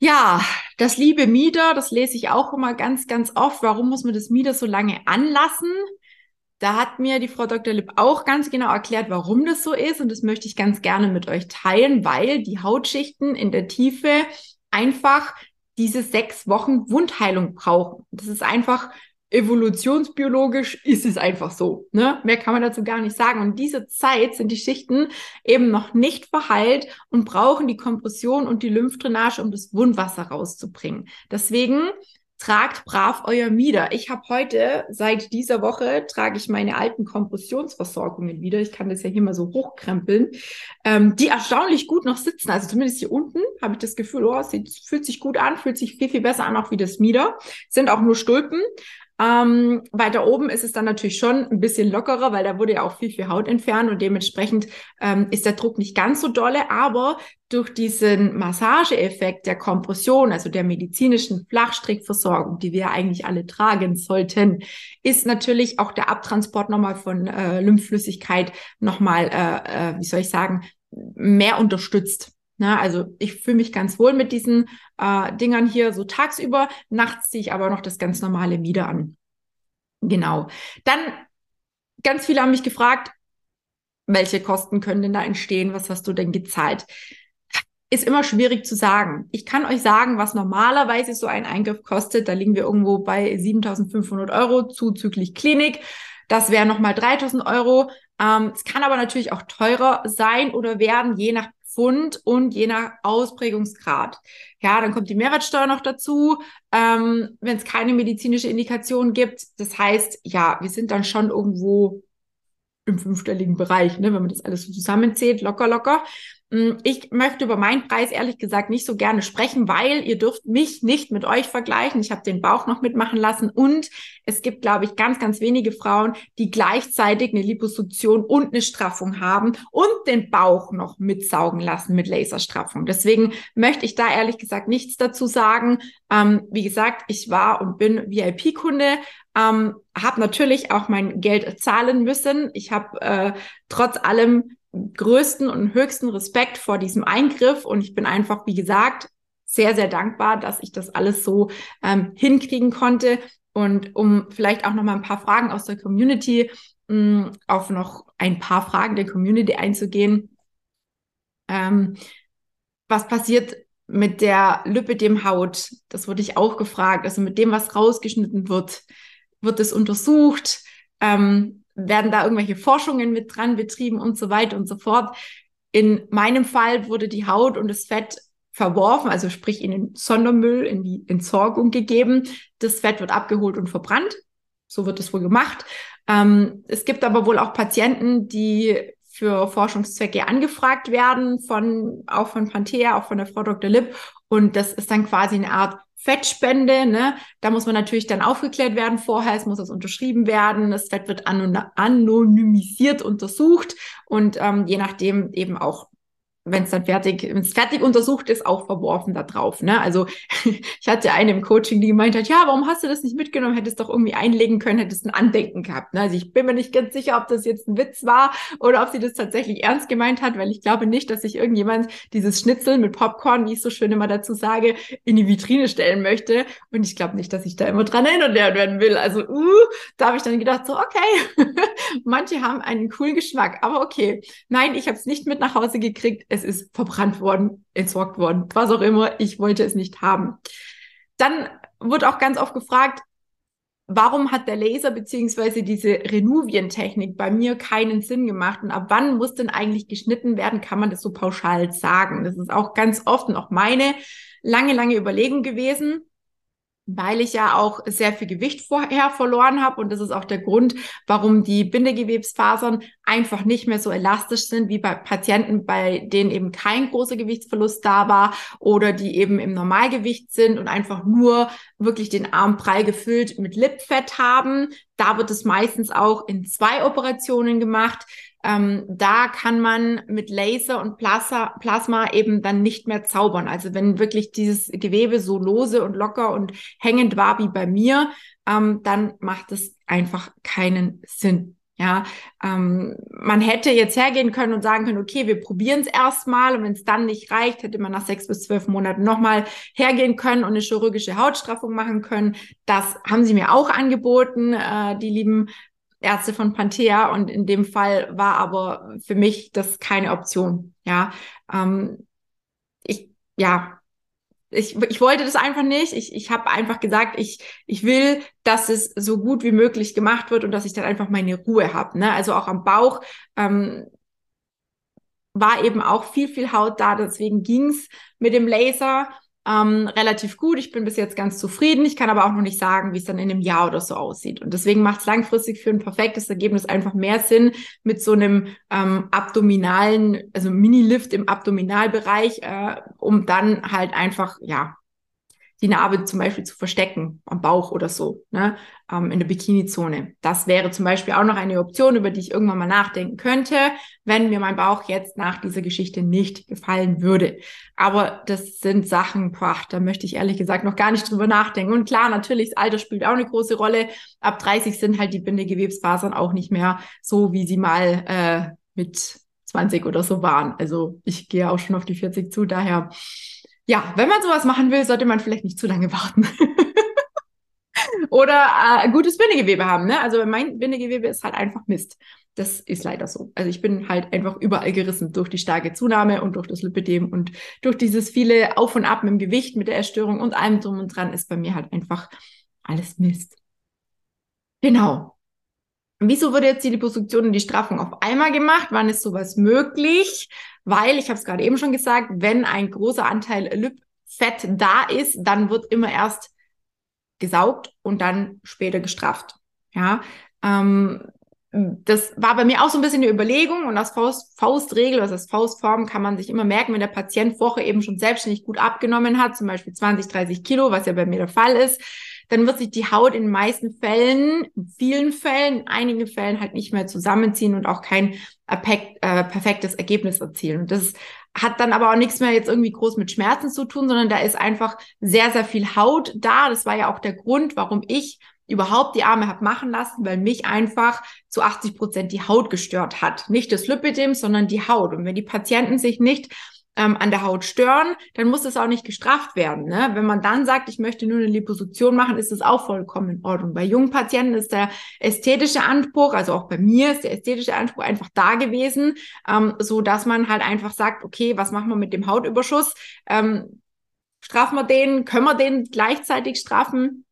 Ja, das liebe Mieder, das lese ich auch immer ganz, ganz oft. Warum muss man das Mieder so lange anlassen? Da hat mir die Frau Dr. Lipp auch ganz genau erklärt, warum das so ist. Und das möchte ich ganz gerne mit euch teilen, weil die Hautschichten in der Tiefe einfach diese sechs Wochen Wundheilung brauchen. Das ist einfach evolutionsbiologisch ist es einfach so. Ne? Mehr kann man dazu gar nicht sagen. Und diese Zeit sind die Schichten eben noch nicht verheilt und brauchen die Kompression und die Lymphdrainage, um das Wundwasser rauszubringen. Deswegen tragt brav euer Mieder. Ich habe heute, seit dieser Woche, trage ich meine alten Kompressionsversorgungen wieder. Ich kann das ja hier mal so hochkrempeln, ähm, die erstaunlich gut noch sitzen. Also zumindest hier unten habe ich das Gefühl, oh, es fühlt sich gut an, fühlt sich viel, viel besser an, auch wie das Mieder. Sind auch nur Stulpen. Ähm, weiter oben ist es dann natürlich schon ein bisschen lockerer, weil da wurde ja auch viel, viel Haut entfernt und dementsprechend ähm, ist der Druck nicht ganz so dolle, aber durch diesen Massageeffekt der Kompression, also der medizinischen Flachstrickversorgung, die wir eigentlich alle tragen sollten, ist natürlich auch der Abtransport nochmal von äh, Lymphflüssigkeit nochmal, äh, äh, wie soll ich sagen, mehr unterstützt. Na, also ich fühle mich ganz wohl mit diesen äh, Dingern hier so tagsüber. Nachts ziehe ich aber noch das ganz normale Mieder an. Genau. Dann ganz viele haben mich gefragt, welche Kosten können denn da entstehen? Was hast du denn gezahlt? Ist immer schwierig zu sagen. Ich kann euch sagen, was normalerweise so ein Eingriff kostet. Da liegen wir irgendwo bei 7.500 Euro zuzüglich Klinik. Das wären nochmal 3.000 Euro. Ähm, es kann aber natürlich auch teurer sein oder werden, je nach Pfund und je nach Ausprägungsgrad. Ja, dann kommt die Mehrwertsteuer noch dazu, ähm, wenn es keine medizinische Indikation gibt. Das heißt, ja, wir sind dann schon irgendwo im fünfstelligen Bereich, ne, wenn man das alles so zusammenzählt, locker, locker. Mm, ich möchte über meinen Preis ehrlich gesagt nicht so gerne sprechen, weil ihr dürft mich nicht mit euch vergleichen. Ich habe den Bauch noch mitmachen lassen und es gibt, glaube ich, ganz, ganz wenige Frauen, die gleichzeitig eine Liposuktion und eine Straffung haben und den Bauch noch mitsaugen lassen mit Laserstraffung. Deswegen möchte ich da ehrlich gesagt nichts dazu sagen. Ähm, wie gesagt, ich war und bin VIP-Kunde, ähm, habe natürlich auch mein Geld zahlen müssen. Ich habe äh, trotz allem größten und höchsten Respekt vor diesem Eingriff und ich bin einfach, wie gesagt, sehr, sehr dankbar, dass ich das alles so ähm, hinkriegen konnte. Und um vielleicht auch noch mal ein paar Fragen aus der Community mh, mm, auf noch ein paar Fragen der Community einzugehen. Ähm, was passiert mit der Lipidem-Haut? Das wurde ich auch gefragt. Also mit dem, was rausgeschnitten wird, wird es untersucht? Ähm, werden da irgendwelche Forschungen mit dran betrieben und so weiter und so fort. In meinem Fall wurde die Haut und das Fett verworfen, also sprich in den Sondermüll, in die Entsorgung gegeben. Das Fett wird abgeholt und verbrannt. So wird es wohl gemacht. Ähm, es gibt aber wohl auch Patienten, die für Forschungszwecke angefragt werden von, auch von Panthea, auch von der Frau Dr. Lipp. Und das ist dann quasi eine Art Fettspende, ne? Da muss man natürlich dann aufgeklärt werden vorher, es muss das unterschrieben werden, das Fett wird anonymisiert untersucht und ähm, je nachdem eben auch wenn es dann fertig, wenn es fertig untersucht ist, auch verworfen da drauf. Ne? Also ich hatte eine im Coaching, die gemeint hat, ja, warum hast du das nicht mitgenommen? Hättest doch irgendwie einlegen können, hättest ein Andenken gehabt. Ne? Also ich bin mir nicht ganz sicher, ob das jetzt ein Witz war oder ob sie das tatsächlich ernst gemeint hat, weil ich glaube nicht, dass sich irgendjemand dieses Schnitzel mit Popcorn, wie ich so schön immer dazu sage, in die Vitrine stellen möchte. Und ich glaube nicht, dass ich da immer dran erinnert werden will. Also, uh, da habe ich dann gedacht, so, okay, manche haben einen coolen Geschmack, aber okay. Nein, ich habe es nicht mit nach Hause gekriegt es ist verbrannt worden, entsorgt worden, was auch immer, ich wollte es nicht haben. Dann wurde auch ganz oft gefragt, warum hat der Laser beziehungsweise diese Renuvien-Technik bei mir keinen Sinn gemacht und ab wann muss denn eigentlich geschnitten werden, kann man das so pauschal sagen. Das ist auch ganz oft noch meine lange, lange Überlegung gewesen. Weil ich ja auch sehr viel Gewicht vorher verloren habe und das ist auch der Grund, warum die Bindegewebsfasern einfach nicht mehr so elastisch sind wie bei Patienten, bei denen eben kein großer Gewichtsverlust da war oder die eben im Normalgewicht sind und einfach nur wirklich den Arm prall gefüllt mit Lipfett haben. Da wird es meistens auch in zwei Operationen gemacht. Ähm, da kann man mit Laser und Plasma, Plasma eben dann nicht mehr zaubern. Also wenn wirklich dieses Gewebe so lose und locker und hängend war wie bei mir, ähm, dann macht es einfach keinen Sinn. Ja, ähm, man hätte jetzt hergehen können und sagen können, okay, wir probieren es erstmal und wenn es dann nicht reicht, hätte man nach sechs bis zwölf Monaten nochmal hergehen können und eine chirurgische Hautstraffung machen können. Das haben sie mir auch angeboten, äh, die lieben Ärzte von Panthea und in dem Fall war aber für mich das keine Option. Ja, ähm, ich, ja, ich, ich wollte das einfach nicht. Ich, ich habe einfach gesagt, ich, ich will, dass es so gut wie möglich gemacht wird und dass ich dann einfach meine Ruhe habe. Ne? Also auch am Bauch ähm, war eben auch viel, viel Haut da. Deswegen ging's mit dem Laser ähm, relativ gut. Ich bin bis jetzt ganz zufrieden. Ich kann aber auch noch nicht sagen, wie es dann in einem Jahr oder so aussieht. Und deswegen macht es langfristig für ein perfektes Ergebnis einfach mehr Sinn, mit so einem ähm, abdominalen, also Mini-Lift im Abdominalbereich, äh, um dann halt einfach, ja, die Narbe zum Beispiel zu verstecken am Bauch oder so, ne, ähm, in der Bikini-Zone. Das wäre zum Beispiel auch noch eine Option, über die ich irgendwann mal nachdenken könnte, wenn mir mein Bauch jetzt nach dieser Geschichte nicht gefallen würde. Aber das sind Sachen, boah, da möchte ich ehrlich gesagt noch gar nicht drüber nachdenken. Und klar, natürlich, das Alter spielt auch eine große Rolle. Ab 30 sind halt die Bindegewebsfasern auch nicht mehr so, wie sie mal äh, mit 20 oder so waren. Also ich gehe auch schon auf die 40 zu, daher ja, wenn man sowas machen will, sollte man vielleicht nicht zu lange warten. Oder äh, gutes Bindegewebe haben. Ne? Also mein Bindegewebe ist halt einfach Mist. Das ist leider so. Also ich bin halt einfach überall gerissen durch die starke Zunahme und durch das Lipidem und durch dieses viele Auf und Ab mit dem Gewicht, mit der Erstörung und allem drum und dran ist bei mir halt einfach alles Mist. Genau. Wieso wurde jetzt die Liposuktion und die Straffung auf einmal gemacht? Wann ist sowas möglich? Weil, ich habe es gerade eben schon gesagt, wenn ein großer Anteil Lipfett da ist, dann wird immer erst gesaugt und dann später gestrafft. Ja, ähm, das war bei mir auch so ein bisschen eine Überlegung und als Faust, Faustregel, also als Faustform kann man sich immer merken, wenn der Patient vorher eben schon selbstständig gut abgenommen hat, zum Beispiel 20, 30 Kilo, was ja bei mir der Fall ist, dann wird sich die Haut in den meisten Fällen, in vielen Fällen, in einigen Fällen halt nicht mehr zusammenziehen und auch kein äh, perfektes Ergebnis erzielen. Und das hat dann aber auch nichts mehr jetzt irgendwie groß mit Schmerzen zu tun, sondern da ist einfach sehr, sehr viel Haut da. Das war ja auch der Grund, warum ich überhaupt die Arme habe machen lassen, weil mich einfach zu 80 Prozent die Haut gestört hat. Nicht das Lipidem, sondern die Haut. Und wenn die Patienten sich nicht ähm, an der Haut stören, dann muss das auch nicht gestraft werden. Ne? Wenn man dann sagt, ich möchte nur eine Liposuktion machen, ist das auch vollkommen in Ordnung. Bei jungen Patienten ist der ästhetische Anspruch, also auch bei mir ist der ästhetische Anspruch einfach da gewesen, ähm, so dass man halt einfach sagt, okay, was machen wir mit dem Hautüberschuss? Ähm, strafen wir den? Können wir den gleichzeitig strafen?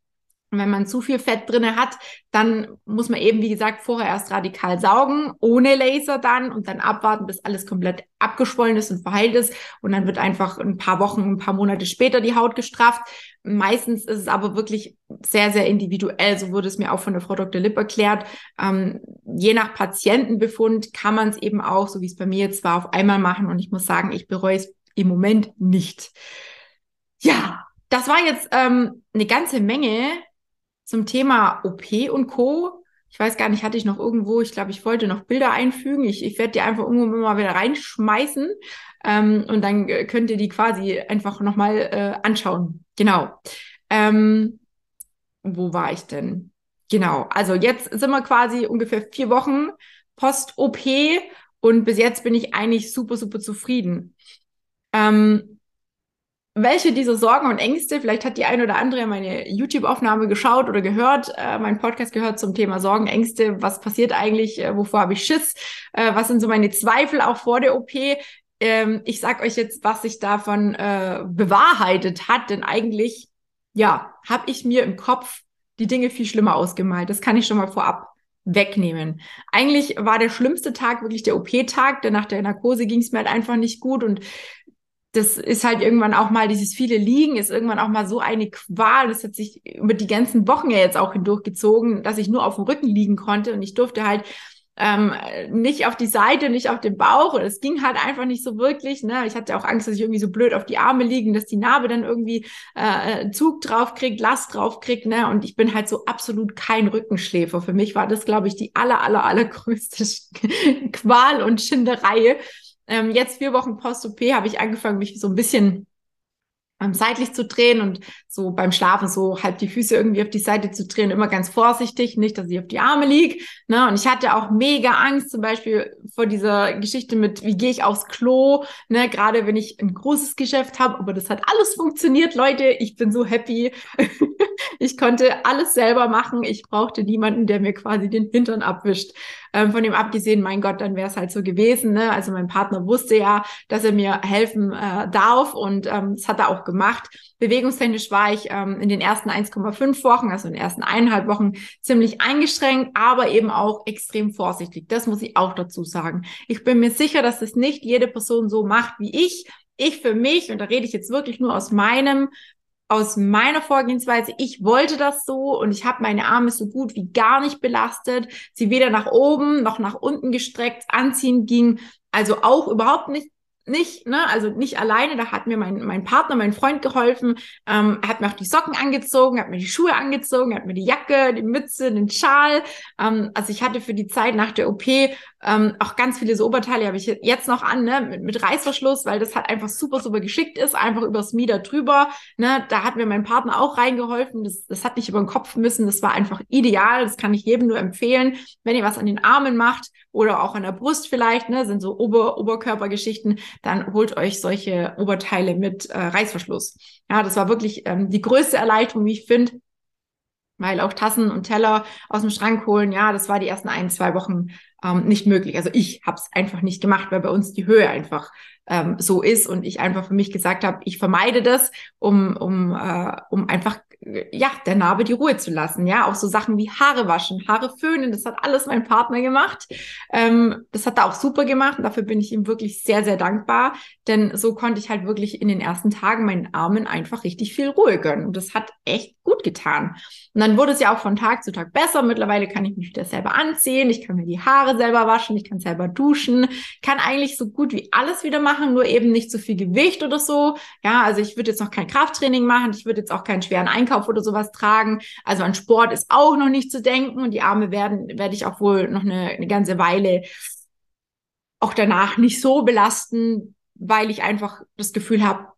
Wenn man zu viel Fett drinne hat, dann muss man eben, wie gesagt, vorher erst radikal saugen, ohne Laser dann und dann abwarten, bis alles komplett abgeschwollen ist und verheilt ist. Und dann wird einfach ein paar Wochen, ein paar Monate später die Haut gestrafft. Meistens ist es aber wirklich sehr, sehr individuell. So wurde es mir auch von der Frau Dr. Lipp erklärt. Ähm, je nach Patientenbefund kann man es eben auch, so wie es bei mir jetzt war, auf einmal machen. Und ich muss sagen, ich bereue es im Moment nicht. Ja, das war jetzt ähm, eine ganze Menge zum Thema OP und Co. Ich weiß gar nicht, hatte ich noch irgendwo, ich glaube, ich wollte noch Bilder einfügen. Ich, ich werde die einfach irgendwo mal wieder reinschmeißen ähm, und dann äh, könnt ihr die quasi einfach nochmal äh, anschauen. Genau. Ähm, wo war ich denn? Genau. Also jetzt sind wir quasi ungefähr vier Wochen post-OP und bis jetzt bin ich eigentlich super, super zufrieden. Ähm, welche dieser Sorgen und Ängste, vielleicht hat die ein oder andere meine YouTube-Aufnahme geschaut oder gehört, äh, meinen Podcast gehört zum Thema Sorgen, Ängste, was passiert eigentlich, äh, wovor habe ich Schiss, äh, was sind so meine Zweifel auch vor der OP. Ähm, ich sag euch jetzt, was sich davon äh, bewahrheitet hat, denn eigentlich, ja, habe ich mir im Kopf die Dinge viel schlimmer ausgemalt. Das kann ich schon mal vorab wegnehmen. Eigentlich war der schlimmste Tag wirklich der OP-Tag, denn nach der Narkose ging es mir halt einfach nicht gut und das ist halt irgendwann auch mal, dieses viele Liegen ist irgendwann auch mal so eine Qual. Das hat sich über die ganzen Wochen ja jetzt auch hindurchgezogen, dass ich nur auf dem Rücken liegen konnte und ich durfte halt ähm, nicht auf die Seite, nicht auf den Bauch. Und es ging halt einfach nicht so wirklich. Ne? Ich hatte auch Angst, dass ich irgendwie so blöd auf die Arme liegen, dass die Narbe dann irgendwie äh, Zug drauf kriegt, Last drauf kriegt. Ne? Und ich bin halt so absolut kein Rückenschläfer. Für mich war das, glaube ich, die aller, aller, allergrößte Qual und Schinderei. Ähm, jetzt vier Wochen Post-OP habe ich angefangen, mich so ein bisschen ähm, seitlich zu drehen und so beim Schlafen so halb die Füße irgendwie auf die Seite zu drehen, immer ganz vorsichtig, nicht, dass ich auf die Arme lieg. Ne? Und ich hatte auch mega Angst, zum Beispiel vor dieser Geschichte mit, wie gehe ich aufs Klo, ne? gerade wenn ich ein großes Geschäft habe, aber das hat alles funktioniert, Leute. Ich bin so happy. ich konnte alles selber machen. Ich brauchte niemanden, der mir quasi den Hintern abwischt. Ähm, von dem abgesehen, mein Gott, dann wäre es halt so gewesen. Ne? Also mein Partner wusste ja, dass er mir helfen äh, darf und ähm, das hat er auch gemacht. Bewegungstechnisch war ich ähm, in den ersten 1,5 Wochen, also in den ersten eineinhalb Wochen, ziemlich eingeschränkt, aber eben auch extrem vorsichtig. Das muss ich auch dazu sagen. Ich bin mir sicher, dass das nicht jede Person so macht wie ich. Ich für mich, und da rede ich jetzt wirklich nur aus meinem aus meiner Vorgehensweise, ich wollte das so und ich habe meine Arme so gut wie gar nicht belastet, sie weder nach oben noch nach unten gestreckt, anziehen ging, also auch überhaupt nicht nicht, ne, also nicht alleine, da hat mir mein, mein Partner, mein Freund geholfen, ähm, hat mir auch die Socken angezogen, hat mir die Schuhe angezogen, hat mir die Jacke, die Mütze, den Schal. Ähm, also ich hatte für die Zeit nach der OP ähm, auch ganz viele so Oberteile, habe ich jetzt noch an, ne, mit, mit Reißverschluss, weil das halt einfach super, super geschickt ist, einfach übers Mieder drüber. Ne, da hat mir mein Partner auch reingeholfen. Das, das hat nicht über den Kopf müssen, das war einfach ideal. Das kann ich jedem nur empfehlen, wenn ihr was an den Armen macht oder auch an der Brust vielleicht, ne, sind so Ober Oberkörpergeschichten, dann holt euch solche Oberteile mit äh, Reißverschluss. Ja, das war wirklich ähm, die größte Erleichterung, wie ich finde, weil auch Tassen und Teller aus dem Schrank holen, ja, das war die ersten ein, zwei Wochen ähm, nicht möglich. Also ich habe es einfach nicht gemacht, weil bei uns die Höhe einfach ähm, so ist und ich einfach für mich gesagt habe, ich vermeide das, um, um, äh, um einfach ja, der Narbe die Ruhe zu lassen. Ja, auch so Sachen wie Haare waschen, Haare föhnen, das hat alles mein Partner gemacht. Ähm, das hat er auch super gemacht und dafür bin ich ihm wirklich sehr, sehr dankbar, denn so konnte ich halt wirklich in den ersten Tagen meinen Armen einfach richtig viel Ruhe gönnen und das hat echt gut getan. Und dann wurde es ja auch von Tag zu Tag besser. Mittlerweile kann ich mich wieder selber anziehen, ich kann mir die Haare selber waschen, ich kann selber duschen, kann eigentlich so gut wie alles wieder machen, nur eben nicht so viel Gewicht oder so. Ja, also ich würde jetzt noch kein Krafttraining machen, ich würde jetzt auch keinen schweren Einkauf oder sowas tragen. Also an Sport ist auch noch nicht zu denken und die Arme werden, werde ich auch wohl noch eine, eine ganze Weile auch danach nicht so belasten, weil ich einfach das Gefühl habe,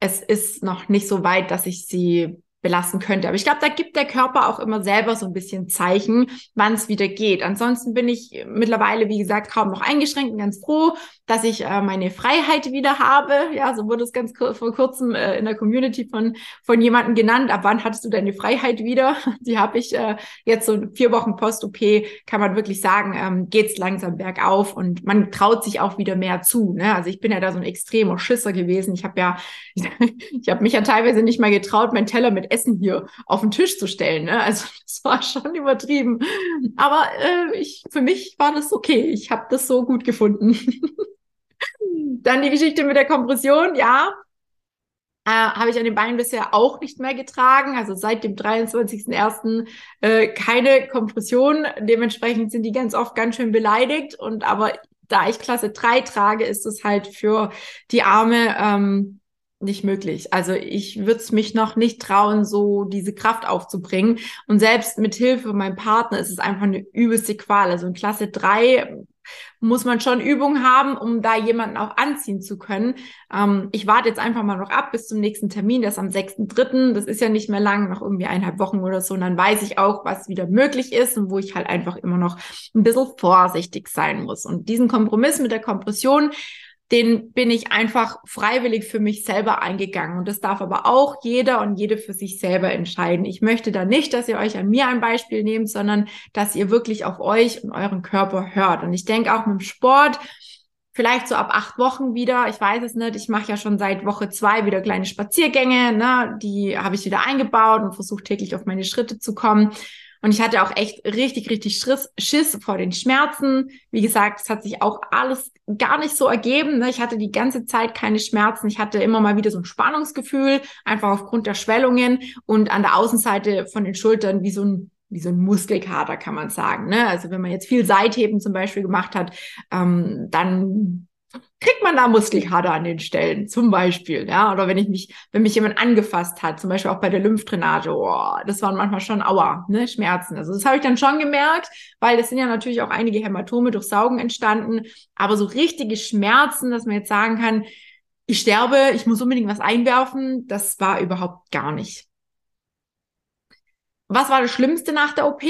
es ist noch nicht so weit, dass ich sie belassen könnte. Aber ich glaube, da gibt der Körper auch immer selber so ein bisschen Zeichen, wann es wieder geht. Ansonsten bin ich mittlerweile, wie gesagt, kaum noch eingeschränkt und ganz froh, dass ich äh, meine Freiheit wieder habe. Ja, so wurde es ganz kur vor kurzem äh, in der Community von, von jemandem genannt. Ab wann hattest du deine Freiheit wieder? Die habe ich äh, jetzt so vier Wochen Post-OP, kann man wirklich sagen, ähm, geht's langsam bergauf und man traut sich auch wieder mehr zu. Ne? Also ich bin ja da so ein extremer Schisser gewesen. Ich habe ja, ich habe mich ja teilweise nicht mal getraut, meinen Teller mit Essen hier auf den Tisch zu stellen. Ne? Also das war schon übertrieben. Aber äh, ich, für mich war das okay. Ich habe das so gut gefunden. Dann die Geschichte mit der Kompression, ja. Äh, habe ich an den Beinen bisher auch nicht mehr getragen. Also seit dem 23.01. Äh, keine Kompression. Dementsprechend sind die ganz oft ganz schön beleidigt. Und aber da ich Klasse 3 trage, ist es halt für die Arme ähm, nicht möglich. Also ich würde es mich noch nicht trauen, so diese Kraft aufzubringen. Und selbst mit Hilfe meinem Partner ist es einfach eine übelste Qual. Also in Klasse 3 muss man schon Übung haben, um da jemanden auch anziehen zu können. Ähm, ich warte jetzt einfach mal noch ab bis zum nächsten Termin, das ist am 6.3. Das ist ja nicht mehr lang, noch irgendwie eineinhalb Wochen oder so. Und dann weiß ich auch, was wieder möglich ist und wo ich halt einfach immer noch ein bisschen vorsichtig sein muss. Und diesen Kompromiss mit der Kompression, den bin ich einfach freiwillig für mich selber eingegangen. Und das darf aber auch jeder und jede für sich selber entscheiden. Ich möchte da nicht, dass ihr euch an mir ein Beispiel nehmt, sondern dass ihr wirklich auf euch und euren Körper hört. Und ich denke auch mit dem Sport, vielleicht so ab acht Wochen wieder. Ich weiß es nicht. Ich mache ja schon seit Woche zwei wieder kleine Spaziergänge. Ne? Die habe ich wieder eingebaut und versuche täglich auf meine Schritte zu kommen. Und ich hatte auch echt richtig, richtig Schiss, Schiss vor den Schmerzen. Wie gesagt, es hat sich auch alles gar nicht so ergeben. Ne? Ich hatte die ganze Zeit keine Schmerzen. Ich hatte immer mal wieder so ein Spannungsgefühl, einfach aufgrund der Schwellungen und an der Außenseite von den Schultern wie so ein wie so ein Muskelkater, kann man sagen. Ne? Also wenn man jetzt viel Seitheben zum Beispiel gemacht hat, ähm, dann kriegt man da Muskelkater an den Stellen, zum Beispiel, ja, oder wenn ich mich, wenn mich jemand angefasst hat, zum Beispiel auch bei der Lymphdrainage, oh, das waren manchmal schon Aua, ne, Schmerzen. Also das habe ich dann schon gemerkt, weil es sind ja natürlich auch einige Hämatome durch Saugen entstanden, aber so richtige Schmerzen, dass man jetzt sagen kann, ich sterbe, ich muss unbedingt was einwerfen, das war überhaupt gar nicht. Was war das Schlimmste nach der OP?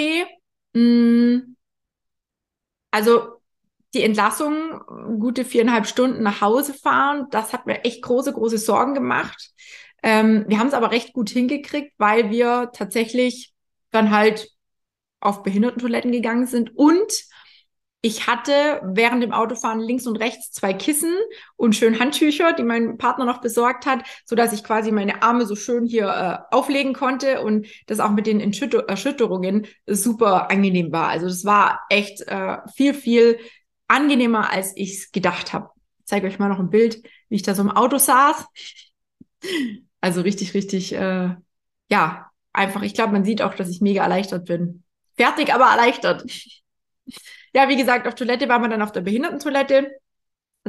Hm, also die Entlassung, gute viereinhalb Stunden nach Hause fahren, das hat mir echt große, große Sorgen gemacht. Ähm, wir haben es aber recht gut hingekriegt, weil wir tatsächlich dann halt auf Behindertentoiletten gegangen sind und ich hatte während dem Autofahren links und rechts zwei Kissen und schön Handtücher, die mein Partner noch besorgt hat, so dass ich quasi meine Arme so schön hier äh, auflegen konnte und das auch mit den Erschütterungen super angenehm war. Also das war echt äh, viel, viel angenehmer, als ich es gedacht habe. Ich zeige euch mal noch ein Bild, wie ich da so im Auto saß. Also richtig, richtig, äh, ja, einfach. Ich glaube, man sieht auch, dass ich mega erleichtert bin. Fertig, aber erleichtert. Ja, wie gesagt, auf Toilette waren wir dann auf der Behindertentoilette.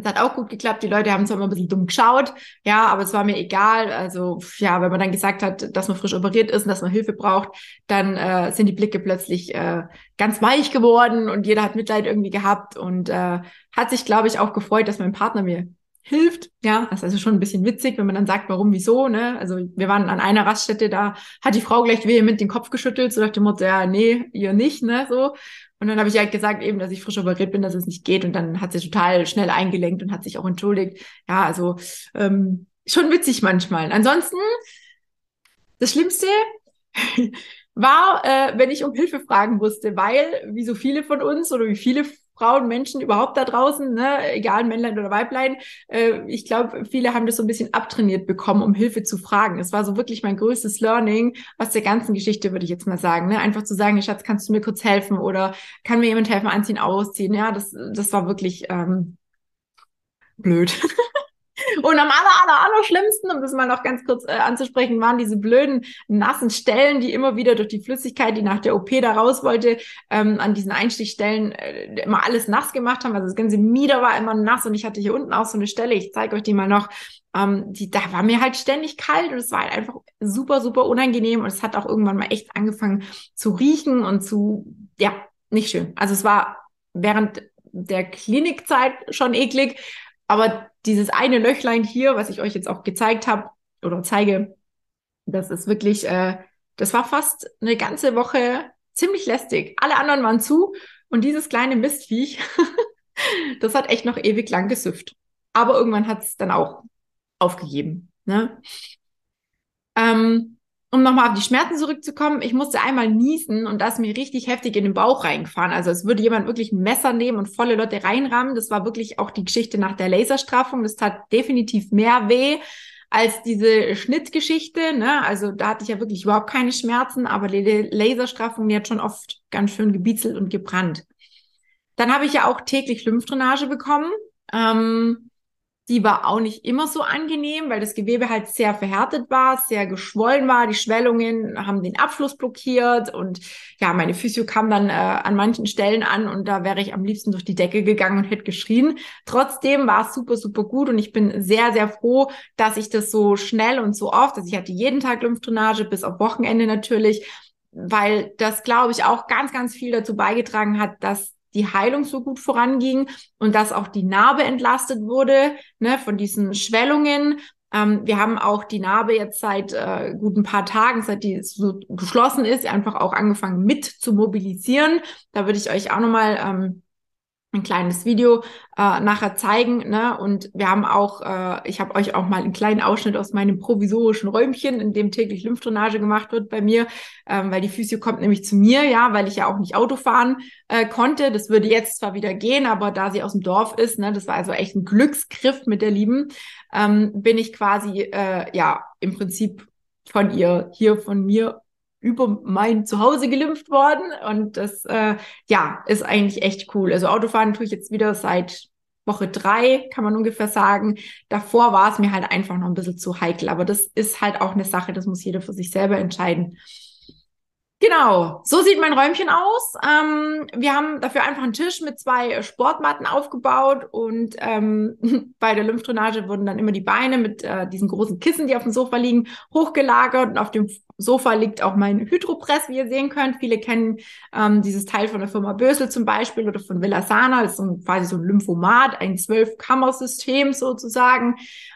Das hat auch gut geklappt. Die Leute haben zwar immer ein bisschen dumm geschaut, ja, aber es war mir egal. Also ja, wenn man dann gesagt hat, dass man frisch operiert ist und dass man Hilfe braucht, dann äh, sind die Blicke plötzlich äh, ganz weich geworden und jeder hat Mitleid irgendwie gehabt und äh, hat sich, glaube ich, auch gefreut, dass mein Partner mir hilft. Ja, das ist also schon ein bisschen witzig, wenn man dann sagt, warum, wieso, ne? Also wir waren an einer Raststätte, da hat die Frau gleich vehement den Kopf geschüttelt, so nach dem Motto, ja, nee, ihr nicht, ne, so. Und dann habe ich halt gesagt eben, dass ich frisch operiert bin, dass es nicht geht. Und dann hat sie total schnell eingelenkt und hat sich auch entschuldigt. Ja, also ähm, schon witzig manchmal. Ansonsten, das Schlimmste war, äh, wenn ich um Hilfe fragen musste, weil, wie so viele von uns oder wie viele Frauen, Menschen überhaupt da draußen, ne, egal Männlein oder Weiblein. Äh, ich glaube, viele haben das so ein bisschen abtrainiert bekommen, um Hilfe zu fragen. Es war so wirklich mein größtes Learning aus der ganzen Geschichte, würde ich jetzt mal sagen. Ne? Einfach zu sagen, Schatz, kannst du mir kurz helfen oder kann mir jemand helfen, anziehen, ausziehen. Ja, das, das war wirklich ähm, blöd. Und am aller, aller, aller schlimmsten, um das mal noch ganz kurz äh, anzusprechen, waren diese blöden nassen Stellen, die immer wieder durch die Flüssigkeit, die nach der OP da raus wollte, ähm, an diesen Einstichstellen äh, immer alles nass gemacht haben. Also das ganze Mieder war immer nass und ich hatte hier unten auch so eine Stelle, ich zeige euch die mal noch, ähm, die, da war mir halt ständig kalt und es war halt einfach super, super unangenehm und es hat auch irgendwann mal echt angefangen zu riechen und zu, ja, nicht schön. Also es war während der Klinikzeit schon eklig, aber dieses eine Löchlein hier, was ich euch jetzt auch gezeigt habe oder zeige, das ist wirklich, äh, das war fast eine ganze Woche ziemlich lästig. Alle anderen waren zu und dieses kleine Mistviech, das hat echt noch ewig lang gesüfft. Aber irgendwann hat es dann auch aufgegeben. Ne? Ähm, um nochmal auf die Schmerzen zurückzukommen, ich musste einmal niesen und da ist mir richtig heftig in den Bauch reingefahren. Also es würde jemand wirklich ein Messer nehmen und volle Leute reinrammen. Das war wirklich auch die Geschichte nach der Laserstraffung. Das tat definitiv mehr weh als diese Schnittgeschichte. Ne? Also da hatte ich ja wirklich überhaupt keine Schmerzen, aber die Laserstraffung, die hat schon oft ganz schön gebiezelt und gebrannt. Dann habe ich ja auch täglich Lymphdrainage bekommen. Ähm, die war auch nicht immer so angenehm, weil das Gewebe halt sehr verhärtet war, sehr geschwollen war. Die Schwellungen haben den Abfluss blockiert und ja, meine Physio kam dann äh, an manchen Stellen an und da wäre ich am liebsten durch die Decke gegangen und hätte geschrien. Trotzdem war es super, super gut und ich bin sehr, sehr froh, dass ich das so schnell und so oft, also ich hatte jeden Tag Lymphdrainage bis auf Wochenende natürlich, weil das, glaube ich, auch ganz, ganz viel dazu beigetragen hat, dass die Heilung so gut voranging und dass auch die Narbe entlastet wurde ne, von diesen Schwellungen. Ähm, wir haben auch die Narbe jetzt seit äh, guten paar Tagen, seit die so geschlossen ist, einfach auch angefangen mit zu mobilisieren. Da würde ich euch auch nochmal ähm, ein kleines Video äh, nachher zeigen. Ne? Und wir haben auch, äh, ich habe euch auch mal einen kleinen Ausschnitt aus meinem provisorischen Räumchen, in dem täglich Lymphdrainage gemacht wird bei mir, ähm, weil die Physio kommt nämlich zu mir, ja, weil ich ja auch nicht Auto fahren äh, konnte. Das würde jetzt zwar wieder gehen, aber da sie aus dem Dorf ist, ne, das war also echt ein Glücksgriff mit der Lieben, ähm, bin ich quasi, äh, ja, im Prinzip von ihr hier von mir über mein Zuhause gelimpft worden. Und das, äh, ja, ist eigentlich echt cool. Also Autofahren tue ich jetzt wieder seit Woche drei, kann man ungefähr sagen. Davor war es mir halt einfach noch ein bisschen zu heikel. Aber das ist halt auch eine Sache, das muss jeder für sich selber entscheiden. Genau, so sieht mein Räumchen aus. Ähm, wir haben dafür einfach einen Tisch mit zwei Sportmatten aufgebaut und ähm, bei der Lymphdrainage wurden dann immer die Beine mit äh, diesen großen Kissen, die auf dem Sofa liegen, hochgelagert und auf dem Sofa liegt auch mein Hydropress, wie ihr sehen könnt. Viele kennen ähm, dieses Teil von der Firma Bösel zum Beispiel oder von Villasana. Das ist so ein, quasi so ein Lymphomat, ein Zwölf-Kammer-System sozusagen.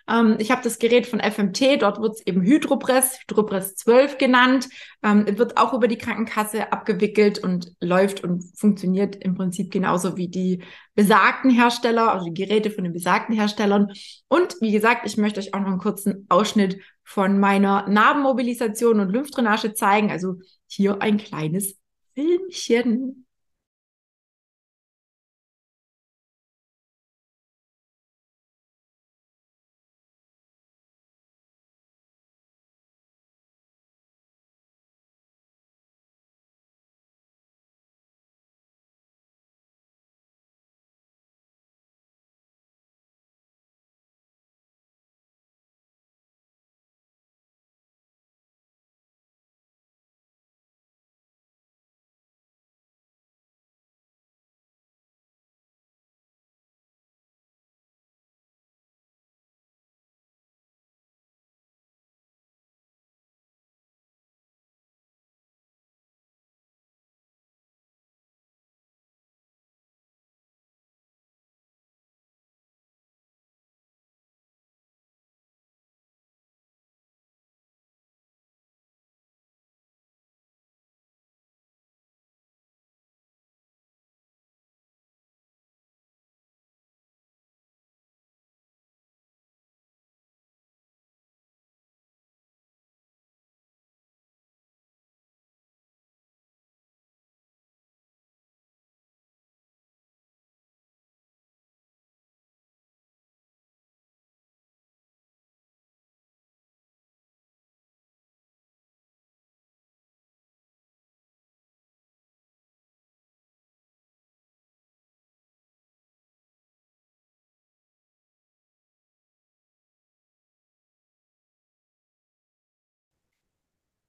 Ähm, ich habe das Gerät von FMT, dort wird es eben Hydropress, Hydropress 12 genannt, ähm, wird auch über die Krankenkasse abgewickelt und läuft und funktioniert im Prinzip genauso wie die besagten Hersteller, also die Geräte von den besagten Herstellern. Und wie gesagt, ich möchte euch auch noch einen kurzen Ausschnitt von meiner Narbenmobilisation und Lymphdrainage zeigen. Also hier ein kleines Filmchen.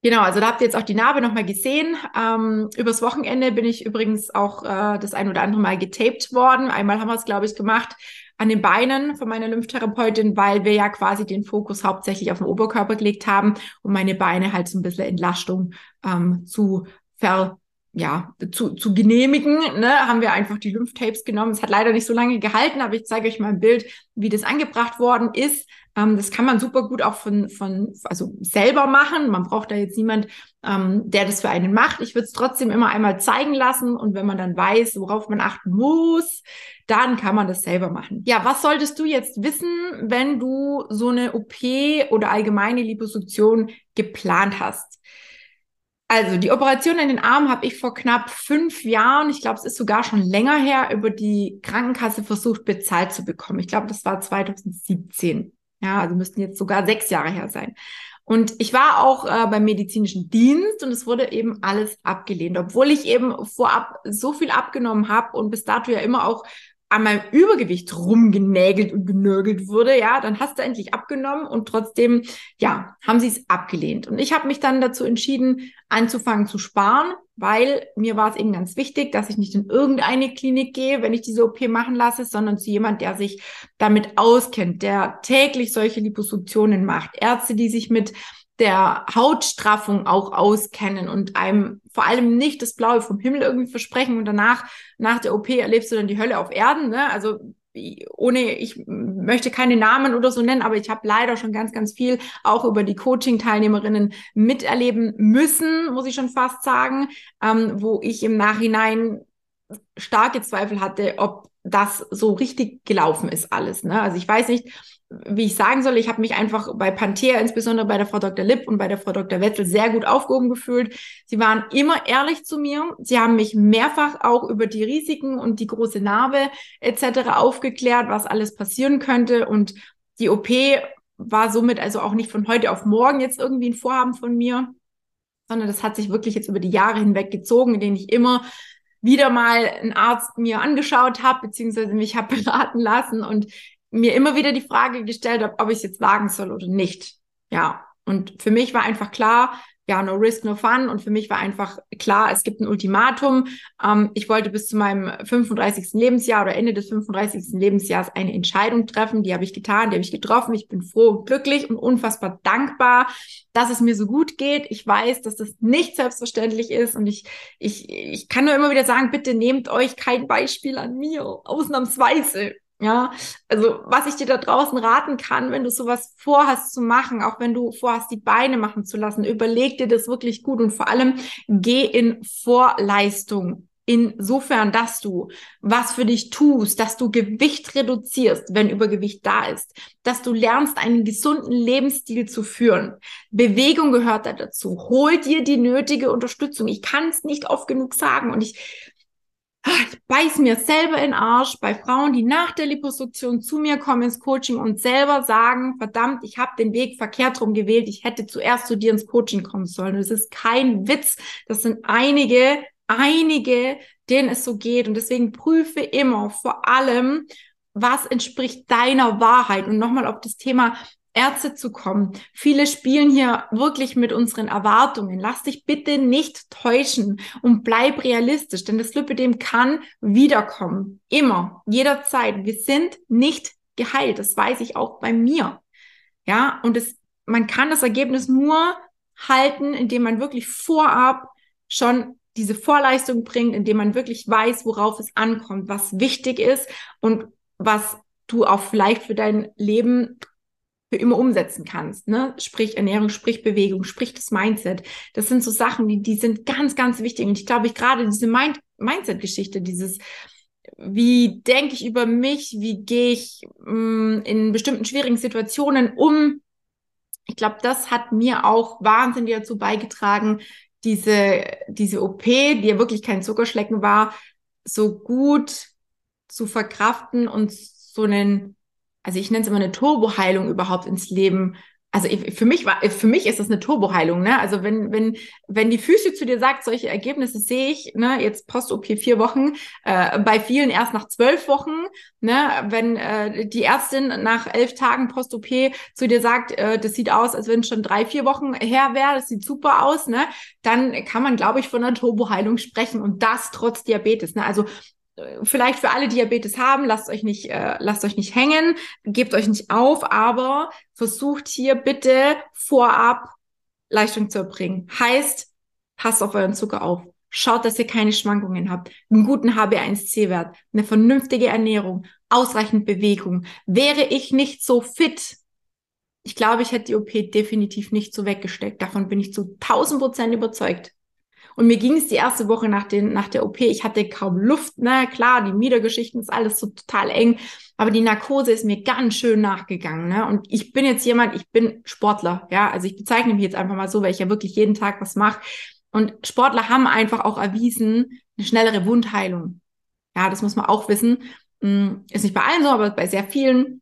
Genau, also da habt ihr jetzt auch die Narbe nochmal gesehen. Ähm, übers Wochenende bin ich übrigens auch äh, das ein oder andere Mal getaped worden. Einmal haben wir es, glaube ich, gemacht an den Beinen von meiner Lymphtherapeutin, weil wir ja quasi den Fokus hauptsächlich auf den Oberkörper gelegt haben, um meine Beine halt so ein bisschen Entlastung ähm, zu ver ja, zu, zu genehmigen, ne, haben wir einfach die Lymphtapes genommen. Es hat leider nicht so lange gehalten, aber ich zeige euch mal ein Bild, wie das angebracht worden ist. Ähm, das kann man super gut auch von, von, also selber machen. Man braucht da jetzt niemand, ähm, der das für einen macht. Ich würde es trotzdem immer einmal zeigen lassen und wenn man dann weiß, worauf man achten muss, dann kann man das selber machen. Ja, was solltest du jetzt wissen, wenn du so eine OP oder allgemeine Liposuktion geplant hast? Also die Operation in den Arm habe ich vor knapp fünf Jahren, ich glaube, es ist sogar schon länger her, über die Krankenkasse versucht bezahlt zu bekommen. Ich glaube, das war 2017. Ja, also müssten jetzt sogar sechs Jahre her sein. Und ich war auch äh, beim medizinischen Dienst und es wurde eben alles abgelehnt, obwohl ich eben vorab so viel abgenommen habe und bis dato ja immer auch an meinem Übergewicht rumgenägelt und genörgelt wurde, ja, dann hast du endlich abgenommen und trotzdem, ja, haben sie es abgelehnt. Und ich habe mich dann dazu entschieden, anzufangen zu sparen, weil mir war es eben ganz wichtig, dass ich nicht in irgendeine Klinik gehe, wenn ich diese OP machen lasse, sondern zu jemand, der sich damit auskennt, der täglich solche Liposuktionen macht. Ärzte, die sich mit der Hautstraffung auch auskennen und einem vor allem nicht das Blaue vom Himmel irgendwie versprechen und danach, nach der OP erlebst du dann die Hölle auf Erden. Ne? Also ohne, ich möchte keine Namen oder so nennen, aber ich habe leider schon ganz, ganz viel auch über die Coaching-Teilnehmerinnen miterleben müssen, muss ich schon fast sagen, ähm, wo ich im Nachhinein starke Zweifel hatte, ob das so richtig gelaufen ist alles. Ne? Also ich weiß nicht, wie ich sagen soll, ich habe mich einfach bei Panthea, insbesondere bei der Frau Dr. Lipp und bei der Frau Dr. Wetzel, sehr gut aufgehoben gefühlt. Sie waren immer ehrlich zu mir. Sie haben mich mehrfach auch über die Risiken und die große Narbe etc. aufgeklärt, was alles passieren könnte. Und die OP war somit also auch nicht von heute auf morgen jetzt irgendwie ein Vorhaben von mir. sondern das hat sich wirklich jetzt über die Jahre hinweg gezogen, in denen ich immer wieder mal einen Arzt mir angeschaut habe, beziehungsweise mich habe beraten lassen und mir immer wieder die Frage gestellt habe, ob ich es jetzt wagen soll oder nicht. Ja, und für mich war einfach klar, ja, no risk, no fun. Und für mich war einfach klar, es gibt ein Ultimatum. Ähm, ich wollte bis zu meinem 35. Lebensjahr oder Ende des 35. Lebensjahres eine Entscheidung treffen. Die habe ich getan, die habe ich getroffen. Ich bin froh und glücklich und unfassbar dankbar, dass es mir so gut geht. Ich weiß, dass das nicht selbstverständlich ist. Und ich, ich, ich kann nur immer wieder sagen, bitte nehmt euch kein Beispiel an mir, ausnahmsweise. Ja, also was ich dir da draußen raten kann, wenn du sowas vorhast zu machen, auch wenn du vorhast, die Beine machen zu lassen, überleg dir das wirklich gut und vor allem geh in Vorleistung. Insofern, dass du was für dich tust, dass du Gewicht reduzierst, wenn Übergewicht da ist, dass du lernst, einen gesunden Lebensstil zu führen. Bewegung gehört da dazu. Hol dir die nötige Unterstützung. Ich kann es nicht oft genug sagen und ich ich beiß mir selber in den Arsch bei Frauen, die nach der Liposuktion zu mir kommen ins Coaching und selber sagen, verdammt, ich habe den Weg verkehrt rum gewählt, ich hätte zuerst zu dir ins Coaching kommen sollen. Das ist kein Witz, das sind einige, einige, denen es so geht. Und deswegen prüfe immer vor allem, was entspricht deiner Wahrheit? Und nochmal auf das Thema Ärzte zu kommen. Viele spielen hier wirklich mit unseren Erwartungen. Lass dich bitte nicht täuschen und bleib realistisch, denn das Lipidem kann wiederkommen. Immer, jederzeit. Wir sind nicht geheilt. Das weiß ich auch bei mir. Ja, und es, man kann das Ergebnis nur halten, indem man wirklich vorab schon diese Vorleistung bringt, indem man wirklich weiß, worauf es ankommt, was wichtig ist und was du auch vielleicht für dein Leben für immer umsetzen kannst. Ne? Sprich Ernährung, sprich Bewegung, sprich das Mindset. Das sind so Sachen, die, die sind ganz, ganz wichtig. Und ich glaube, ich gerade diese Mind Mindset-Geschichte, dieses, wie denke ich über mich, wie gehe ich mh, mm, in bestimmten schwierigen Situationen um. Ich glaube, das hat mir auch wahnsinnig dazu beigetragen, diese, diese OP, die ja wirklich kein Zuckerschlecken war, so gut zu verkraften und so einen also ich nenne es immer eine Turboheilung überhaupt ins Leben. Also für mich war, für mich ist das eine Turboheilung, ne? Also wenn, wenn, wenn die Füße zu dir sagt, solche Ergebnisse sehe ich, ne, jetzt Post-OP vier Wochen, äh, bei vielen erst nach zwölf Wochen, ne, wenn äh, die Ärztin nach elf Tagen Post-OP zu dir sagt, äh, das sieht aus, als wenn es schon drei, vier Wochen her wäre, das sieht super aus, ne, dann kann man, glaube ich, von einer Turboheilung sprechen und das trotz Diabetes, ne? Also vielleicht für alle Diabetes haben, lasst euch nicht, äh, lasst euch nicht hängen, gebt euch nicht auf, aber versucht hier bitte vorab Leistung zu erbringen. Heißt, passt auf euren Zucker auf. Schaut, dass ihr keine Schwankungen habt, einen guten HB1C-Wert, eine vernünftige Ernährung, ausreichend Bewegung. Wäre ich nicht so fit, ich glaube, ich hätte die OP definitiv nicht so weggesteckt. Davon bin ich zu 1000 Prozent überzeugt. Und mir ging es die erste Woche nach, den, nach der OP, ich hatte kaum Luft, ne, klar, die Miedergeschichten ist alles so total eng, aber die Narkose ist mir ganz schön nachgegangen, ne, und ich bin jetzt jemand, ich bin Sportler, ja, also ich bezeichne mich jetzt einfach mal so, weil ich ja wirklich jeden Tag was mache. Und Sportler haben einfach auch erwiesen, eine schnellere Wundheilung. Ja, das muss man auch wissen. Hm, ist nicht bei allen so, aber bei sehr vielen.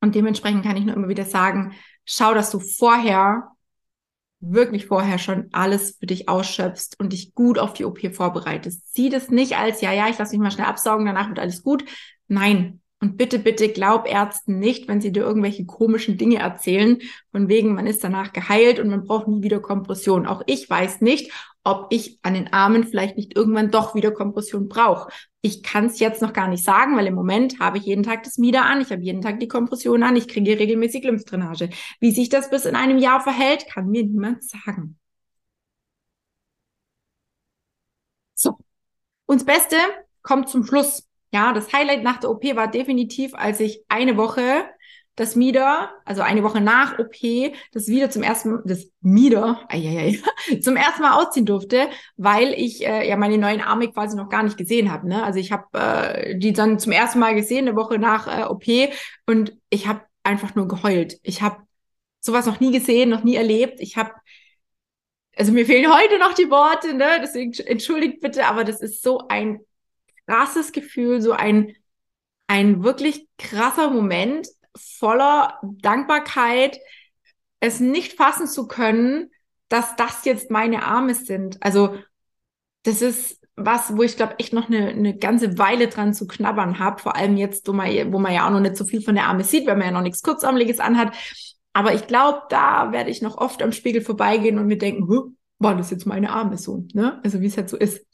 Und dementsprechend kann ich nur immer wieder sagen, schau, dass du vorher wirklich vorher schon alles für dich ausschöpfst und dich gut auf die OP vorbereitest. Sieh das nicht als, ja, ja, ich lasse mich mal schnell absaugen, danach wird alles gut. Nein. Und bitte, bitte glaub Ärzten nicht, wenn sie dir irgendwelche komischen Dinge erzählen, von wegen, man ist danach geheilt und man braucht nie wieder Kompression. Auch ich weiß nicht, ob ich an den Armen vielleicht nicht irgendwann doch wieder Kompression brauche. Ich kann es jetzt noch gar nicht sagen, weil im Moment habe ich jeden Tag das Mieder an, ich habe jeden Tag die Kompression an, ich kriege regelmäßig Lymphdrainage. Wie sich das bis in einem Jahr verhält, kann mir niemand sagen. So. Und das Beste kommt zum Schluss. Ja, das Highlight nach der OP war definitiv, als ich eine Woche das Mieder, also eine Woche nach OP, das wieder zum ersten, das Mieder, ai, zum ersten Mal ausziehen durfte, weil ich äh, ja meine neuen Arme quasi noch gar nicht gesehen habe. Ne? Also ich habe äh, die dann zum ersten Mal gesehen, eine Woche nach äh, OP, und ich habe einfach nur geheult. Ich habe sowas noch nie gesehen, noch nie erlebt. Ich habe also mir fehlen heute noch die Worte, ne? Deswegen entschuldigt bitte, aber das ist so ein krasses Gefühl, so ein ein wirklich krasser Moment, voller Dankbarkeit, es nicht fassen zu können, dass das jetzt meine Arme sind. Also das ist was, wo ich glaube echt noch eine, eine ganze Weile dran zu knabbern habe. Vor allem jetzt, wo man, wo man ja auch noch nicht so viel von der Arme sieht, weil man ja noch nichts Kurzarmliches anhat. Aber ich glaube, da werde ich noch oft am Spiegel vorbeigehen und mir denken, war das jetzt meine Arme so, ne? Also wie es halt so ist.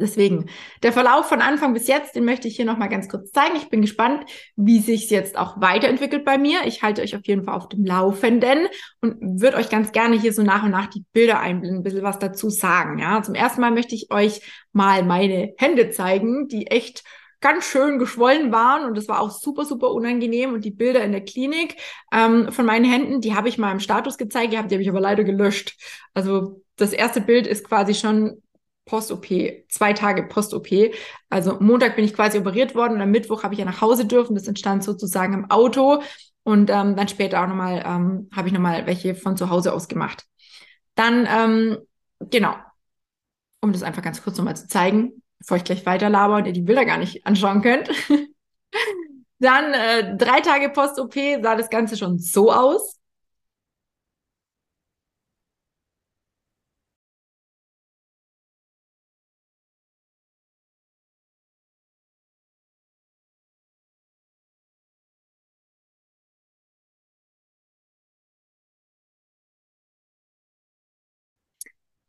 Deswegen, der Verlauf von Anfang bis jetzt, den möchte ich hier nochmal ganz kurz zeigen. Ich bin gespannt, wie sich jetzt auch weiterentwickelt bei mir. Ich halte euch auf jeden Fall auf dem Laufenden und würde euch ganz gerne hier so nach und nach die Bilder einblenden, ein bisschen was dazu sagen. Ja, zum ersten Mal möchte ich euch mal meine Hände zeigen, die echt ganz schön geschwollen waren und das war auch super, super unangenehm. Und die Bilder in der Klinik ähm, von meinen Händen, die habe ich mal im Status gezeigt die habe ich aber leider gelöscht. Also das erste Bild ist quasi schon Post-OP, zwei Tage Post-OP. Also Montag bin ich quasi operiert worden und am Mittwoch habe ich ja nach Hause dürfen. Das entstand sozusagen im Auto und ähm, dann später auch nochmal, ähm, habe ich nochmal welche von zu Hause aus gemacht. Dann, ähm, genau, um das einfach ganz kurz nochmal zu zeigen, bevor ich gleich weiter laber und ihr die Bilder gar nicht anschauen könnt. dann äh, drei Tage Post-OP sah das Ganze schon so aus.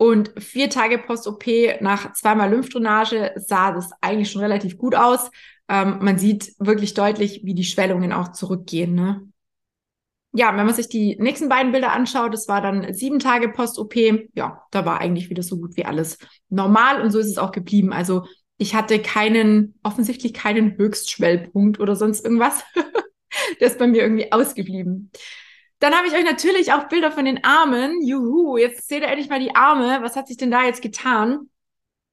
Und vier Tage Post-OP nach zweimal Lymphdrainage sah das eigentlich schon relativ gut aus. Ähm, man sieht wirklich deutlich, wie die Schwellungen auch zurückgehen. Ne? Ja, wenn man sich die nächsten beiden Bilder anschaut, das war dann sieben Tage Post-OP. Ja, da war eigentlich wieder so gut wie alles normal und so ist es auch geblieben. Also ich hatte keinen, offensichtlich keinen Höchstschwellpunkt oder sonst irgendwas. Der ist bei mir irgendwie ausgeblieben. Dann habe ich euch natürlich auch Bilder von den Armen. Juhu, jetzt seht ihr endlich mal die Arme. Was hat sich denn da jetzt getan?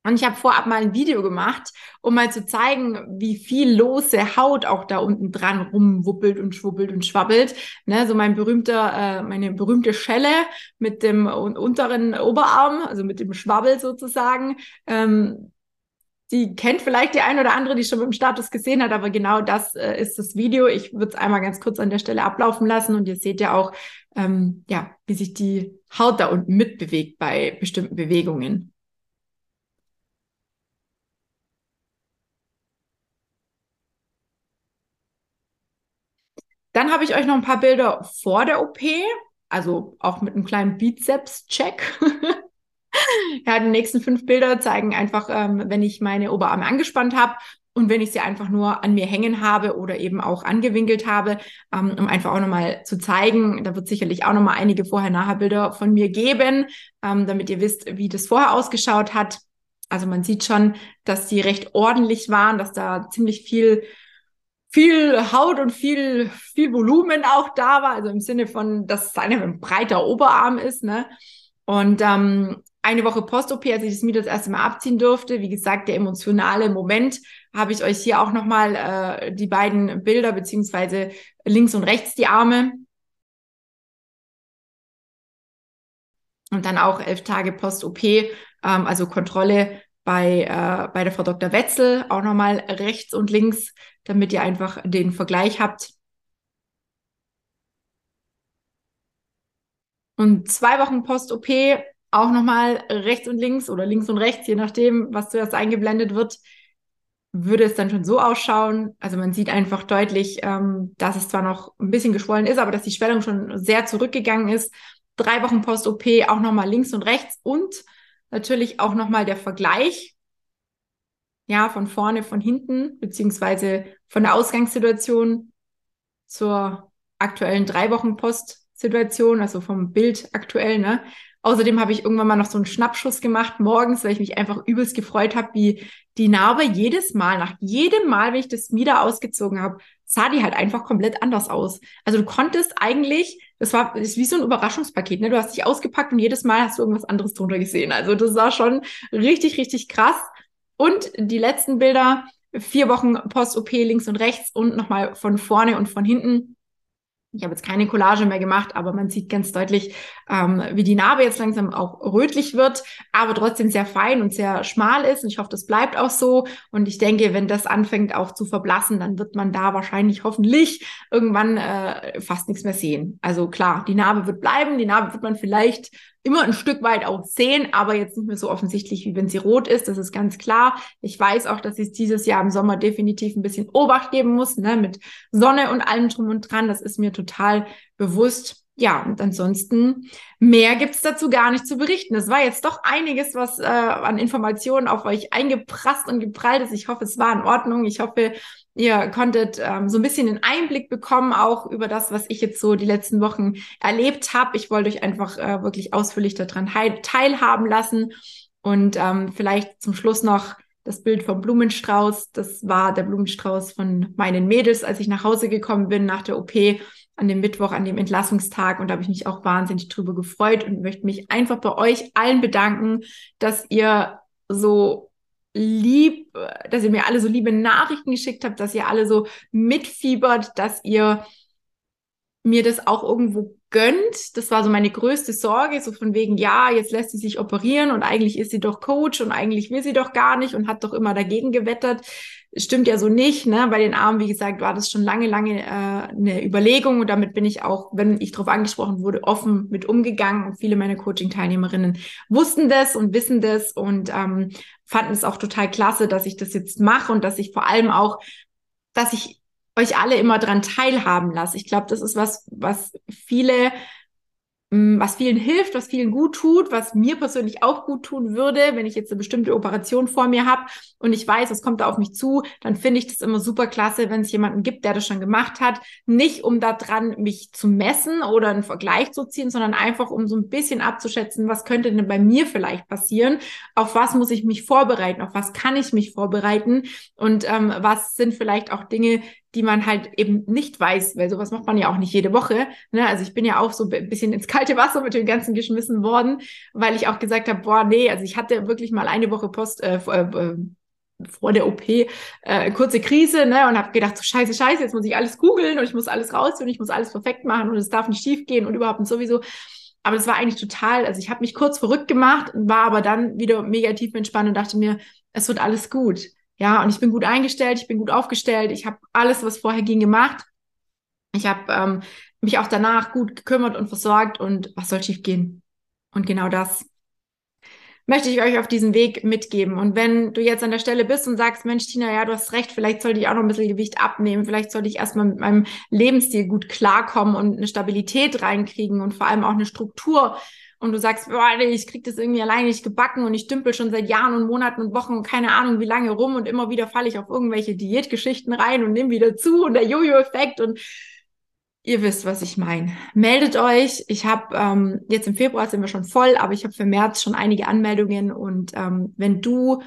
Und ich habe vorab mal ein Video gemacht, um mal zu zeigen, wie viel lose Haut auch da unten dran rumwuppelt und schwuppelt und schwabbelt. Ne, so mein berühmter, äh, meine berühmte Schelle mit dem unteren Oberarm, also mit dem Schwabbel sozusagen. Ähm, die kennt vielleicht die ein oder andere, die schon mit dem Status gesehen hat, aber genau das äh, ist das Video. Ich würde es einmal ganz kurz an der Stelle ablaufen lassen und ihr seht ja auch, ähm, ja, wie sich die Haut da unten mitbewegt bei bestimmten Bewegungen. Dann habe ich euch noch ein paar Bilder vor der OP, also auch mit einem kleinen Bizeps-Check. Ja, die nächsten fünf Bilder zeigen einfach, ähm, wenn ich meine Oberarme angespannt habe und wenn ich sie einfach nur an mir hängen habe oder eben auch angewinkelt habe, ähm, um einfach auch nochmal zu zeigen, da wird sicherlich auch nochmal einige Vorher-Nachher-Bilder von mir geben, ähm, damit ihr wisst, wie das vorher ausgeschaut hat. Also man sieht schon, dass die recht ordentlich waren, dass da ziemlich viel viel Haut und viel, viel Volumen auch da war, also im Sinne von, dass es ein breiter Oberarm ist, ne? Und ähm, eine Woche Post-OP, als ich das mir das erste Mal abziehen durfte, wie gesagt, der emotionale Moment, habe ich euch hier auch nochmal äh, die beiden Bilder, beziehungsweise links und rechts die Arme. Und dann auch elf Tage Post-OP, ähm, also Kontrolle bei, äh, bei der Frau Dr. Wetzel, auch nochmal rechts und links, damit ihr einfach den Vergleich habt. Und zwei Wochen Post-OP auch nochmal rechts und links oder links und rechts, je nachdem, was zuerst eingeblendet wird, würde es dann schon so ausschauen. Also man sieht einfach deutlich, ähm, dass es zwar noch ein bisschen geschwollen ist, aber dass die Schwellung schon sehr zurückgegangen ist. Drei Wochen Post-OP auch nochmal links und rechts und natürlich auch nochmal der Vergleich. Ja, von vorne, von hinten, beziehungsweise von der Ausgangssituation zur aktuellen drei Wochen Post-Situation, also vom Bild aktuell, ne? Außerdem habe ich irgendwann mal noch so einen Schnappschuss gemacht morgens, weil ich mich einfach übelst gefreut habe, wie die Narbe jedes Mal, nach jedem Mal, wenn ich das wieder ausgezogen habe, sah die halt einfach komplett anders aus. Also du konntest eigentlich, das war das ist wie so ein Überraschungspaket, ne? Du hast dich ausgepackt und jedes Mal hast du irgendwas anderes drunter gesehen. Also das war schon richtig, richtig krass. Und die letzten Bilder, vier Wochen Post-OP links und rechts und nochmal von vorne und von hinten Ich habe jetzt keine Collage mehr gemacht, aber man sieht ganz deutlich, ähm, wie die Narbe jetzt langsam auch rötlich wird, aber trotzdem sehr fein und sehr schmal ist. Und ich hoffe, das bleibt auch so. Und ich denke, wenn das anfängt auch zu verblassen, dann wird man da wahrscheinlich hoffentlich irgendwann äh, fast nichts mehr sehen. Also klar, die Narbe wird bleiben, die Narbe wird man vielleicht immer ein Stück weit auch sehen, aber jetzt nicht mehr so offensichtlich, wie wenn sie rot ist. Das ist ganz klar. Ich weiß auch, dass ich dieses Jahr im Sommer definitiv ein bisschen Obacht geben muss, ne, mit Sonne und allem drum und dran. Das ist mir total bewusst. Ja, und ansonsten mehr gibt's dazu gar nicht zu berichten. Es war jetzt doch einiges, was äh, an Informationen auf euch eingeprasst und geprallt ist. Ich hoffe, es war in Ordnung. Ich hoffe, ihr konntet ähm, so ein bisschen einen Einblick bekommen, auch über das, was ich jetzt so die letzten Wochen erlebt habe. Ich wollte euch einfach äh, wirklich ausführlich daran teilhaben lassen. Und ähm, vielleicht zum Schluss noch das Bild vom Blumenstrauß. Das war der Blumenstrauß von meinen Mädels, als ich nach Hause gekommen bin nach der OP an dem Mittwoch, an dem Entlassungstag. Und da habe ich mich auch wahnsinnig drüber gefreut und möchte mich einfach bei euch allen bedanken, dass ihr so lieb, dass ihr mir alle so liebe Nachrichten geschickt habt, dass ihr alle so mitfiebert, dass ihr mir das auch irgendwo gönnt. Das war so meine größte Sorge, so von wegen, ja, jetzt lässt sie sich operieren und eigentlich ist sie doch Coach und eigentlich will sie doch gar nicht und hat doch immer dagegen gewettert. Stimmt ja so nicht, ne? Bei den Armen, wie gesagt, war das schon lange, lange äh, eine Überlegung und damit bin ich auch, wenn ich darauf angesprochen wurde, offen mit umgegangen und viele meiner Coaching-Teilnehmerinnen wussten das und wissen das und ähm, fanden es auch total klasse, dass ich das jetzt mache und dass ich vor allem auch, dass ich euch alle immer dran teilhaben lasse. Ich glaube, das ist was, was viele was vielen hilft, was vielen gut tut, was mir persönlich auch gut tun würde, wenn ich jetzt eine bestimmte Operation vor mir habe und ich weiß, es kommt da auf mich zu, dann finde ich das immer super klasse, wenn es jemanden gibt, der das schon gemacht hat. Nicht um da dran mich zu messen oder einen Vergleich zu ziehen, sondern einfach um so ein bisschen abzuschätzen, was könnte denn bei mir vielleicht passieren, auf was muss ich mich vorbereiten, auf was kann ich mich vorbereiten? Und ähm, was sind vielleicht auch Dinge, die man halt eben nicht weiß, weil sowas macht man ja auch nicht jede Woche. Ne? Also ich bin ja auch so ein bisschen ins kalte Wasser mit dem Ganzen geschmissen worden, weil ich auch gesagt habe, boah, nee, also ich hatte wirklich mal eine Woche Post äh, äh, vor der OP äh, kurze Krise ne, und habe gedacht, so scheiße, scheiße, jetzt muss ich alles googeln und ich muss alles raus und ich muss alles perfekt machen und es darf nicht schief gehen und überhaupt und sowieso. Aber das war eigentlich total, also ich habe mich kurz verrückt gemacht, war aber dann wieder mega tief entspannt und dachte mir, es wird alles gut. Ja, und ich bin gut eingestellt, ich bin gut aufgestellt, ich habe alles, was vorher ging, gemacht. Ich habe ähm, mich auch danach gut gekümmert und versorgt und was soll schief gehen? Und genau das möchte ich euch auf diesem Weg mitgeben. Und wenn du jetzt an der Stelle bist und sagst, Mensch, Tina, ja, du hast recht, vielleicht sollte ich auch noch ein bisschen Gewicht abnehmen, vielleicht sollte ich erstmal mit meinem Lebensstil gut klarkommen und eine Stabilität reinkriegen und vor allem auch eine Struktur und du sagst, boah, ich krieg das irgendwie alleine nicht gebacken und ich dümpel schon seit Jahren und Monaten und Wochen und keine Ahnung wie lange rum und immer wieder falle ich auf irgendwelche Diätgeschichten rein und nehme wieder zu und der Jojo-Effekt und ihr wisst, was ich meine. Meldet euch. Ich habe ähm, jetzt im Februar sind wir schon voll, aber ich habe für März schon einige Anmeldungen und ähm, wenn du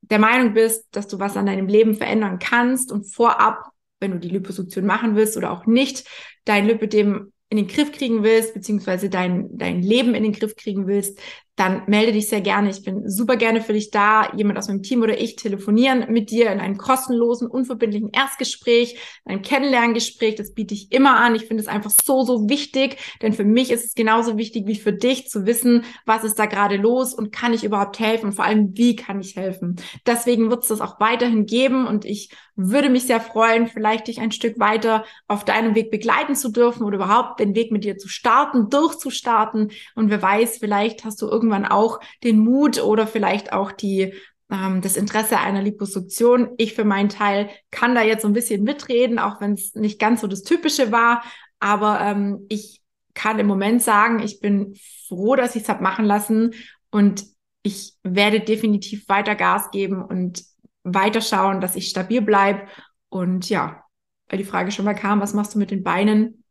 der Meinung bist, dass du was an deinem Leben verändern kannst und vorab, wenn du die Liposuktion machen willst oder auch nicht, dein Lipidem in den Griff kriegen willst, beziehungsweise dein, dein Leben in den Griff kriegen willst, dann melde dich sehr gerne. Ich bin super gerne für dich da. Jemand aus meinem Team oder ich telefonieren mit dir in einem kostenlosen, unverbindlichen Erstgespräch, einem Kennenlerngespräch. Das biete ich immer an. Ich finde es einfach so, so wichtig, denn für mich ist es genauso wichtig wie für dich zu wissen, was ist da gerade los und kann ich überhaupt helfen und vor allem, wie kann ich helfen. Deswegen wird es das auch weiterhin geben und ich würde mich sehr freuen, vielleicht dich ein Stück weiter auf deinem Weg begleiten zu dürfen oder überhaupt den Weg mit dir zu starten, durchzustarten. Und wer weiß, vielleicht hast du irgendwann auch den Mut oder vielleicht auch die ähm, das Interesse einer Liposuktion. Ich für meinen Teil kann da jetzt so ein bisschen mitreden, auch wenn es nicht ganz so das Typische war. Aber ähm, ich kann im Moment sagen, ich bin froh, dass ich es habe machen lassen und ich werde definitiv weiter Gas geben und weiter schauen, dass ich stabil bleibe. Und ja, weil die Frage schon mal kam, was machst du mit den Beinen?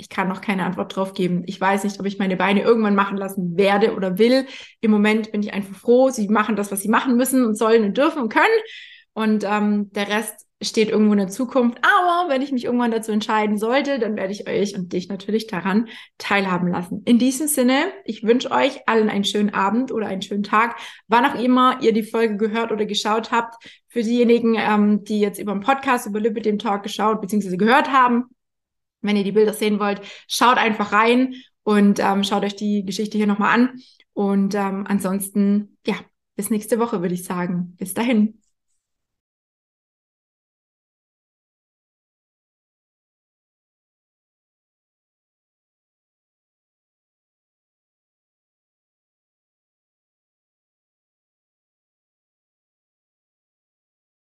Ich kann noch keine Antwort drauf geben. Ich weiß nicht, ob ich meine Beine irgendwann machen lassen werde oder will. Im Moment bin ich einfach froh. Sie machen das, was sie machen müssen und sollen und dürfen und können. Und ähm, der Rest steht irgendwo in der Zukunft. Aber wenn ich mich irgendwann dazu entscheiden sollte, dann werde ich euch und dich natürlich daran teilhaben lassen. In diesem Sinne, ich wünsche euch allen einen schönen Abend oder einen schönen Tag, wann auch immer ihr die Folge gehört oder geschaut habt. Für diejenigen, ähm, die jetzt über den Podcast, über Lipid dem Talk geschaut bzw. gehört haben, Wenn ihr die Bilder sehen wollt, schaut einfach rein und ähm, schaut euch die Geschichte hier nochmal an. Und ähm, ansonsten, ja, bis nächste Woche, würde ich sagen. Bis dahin.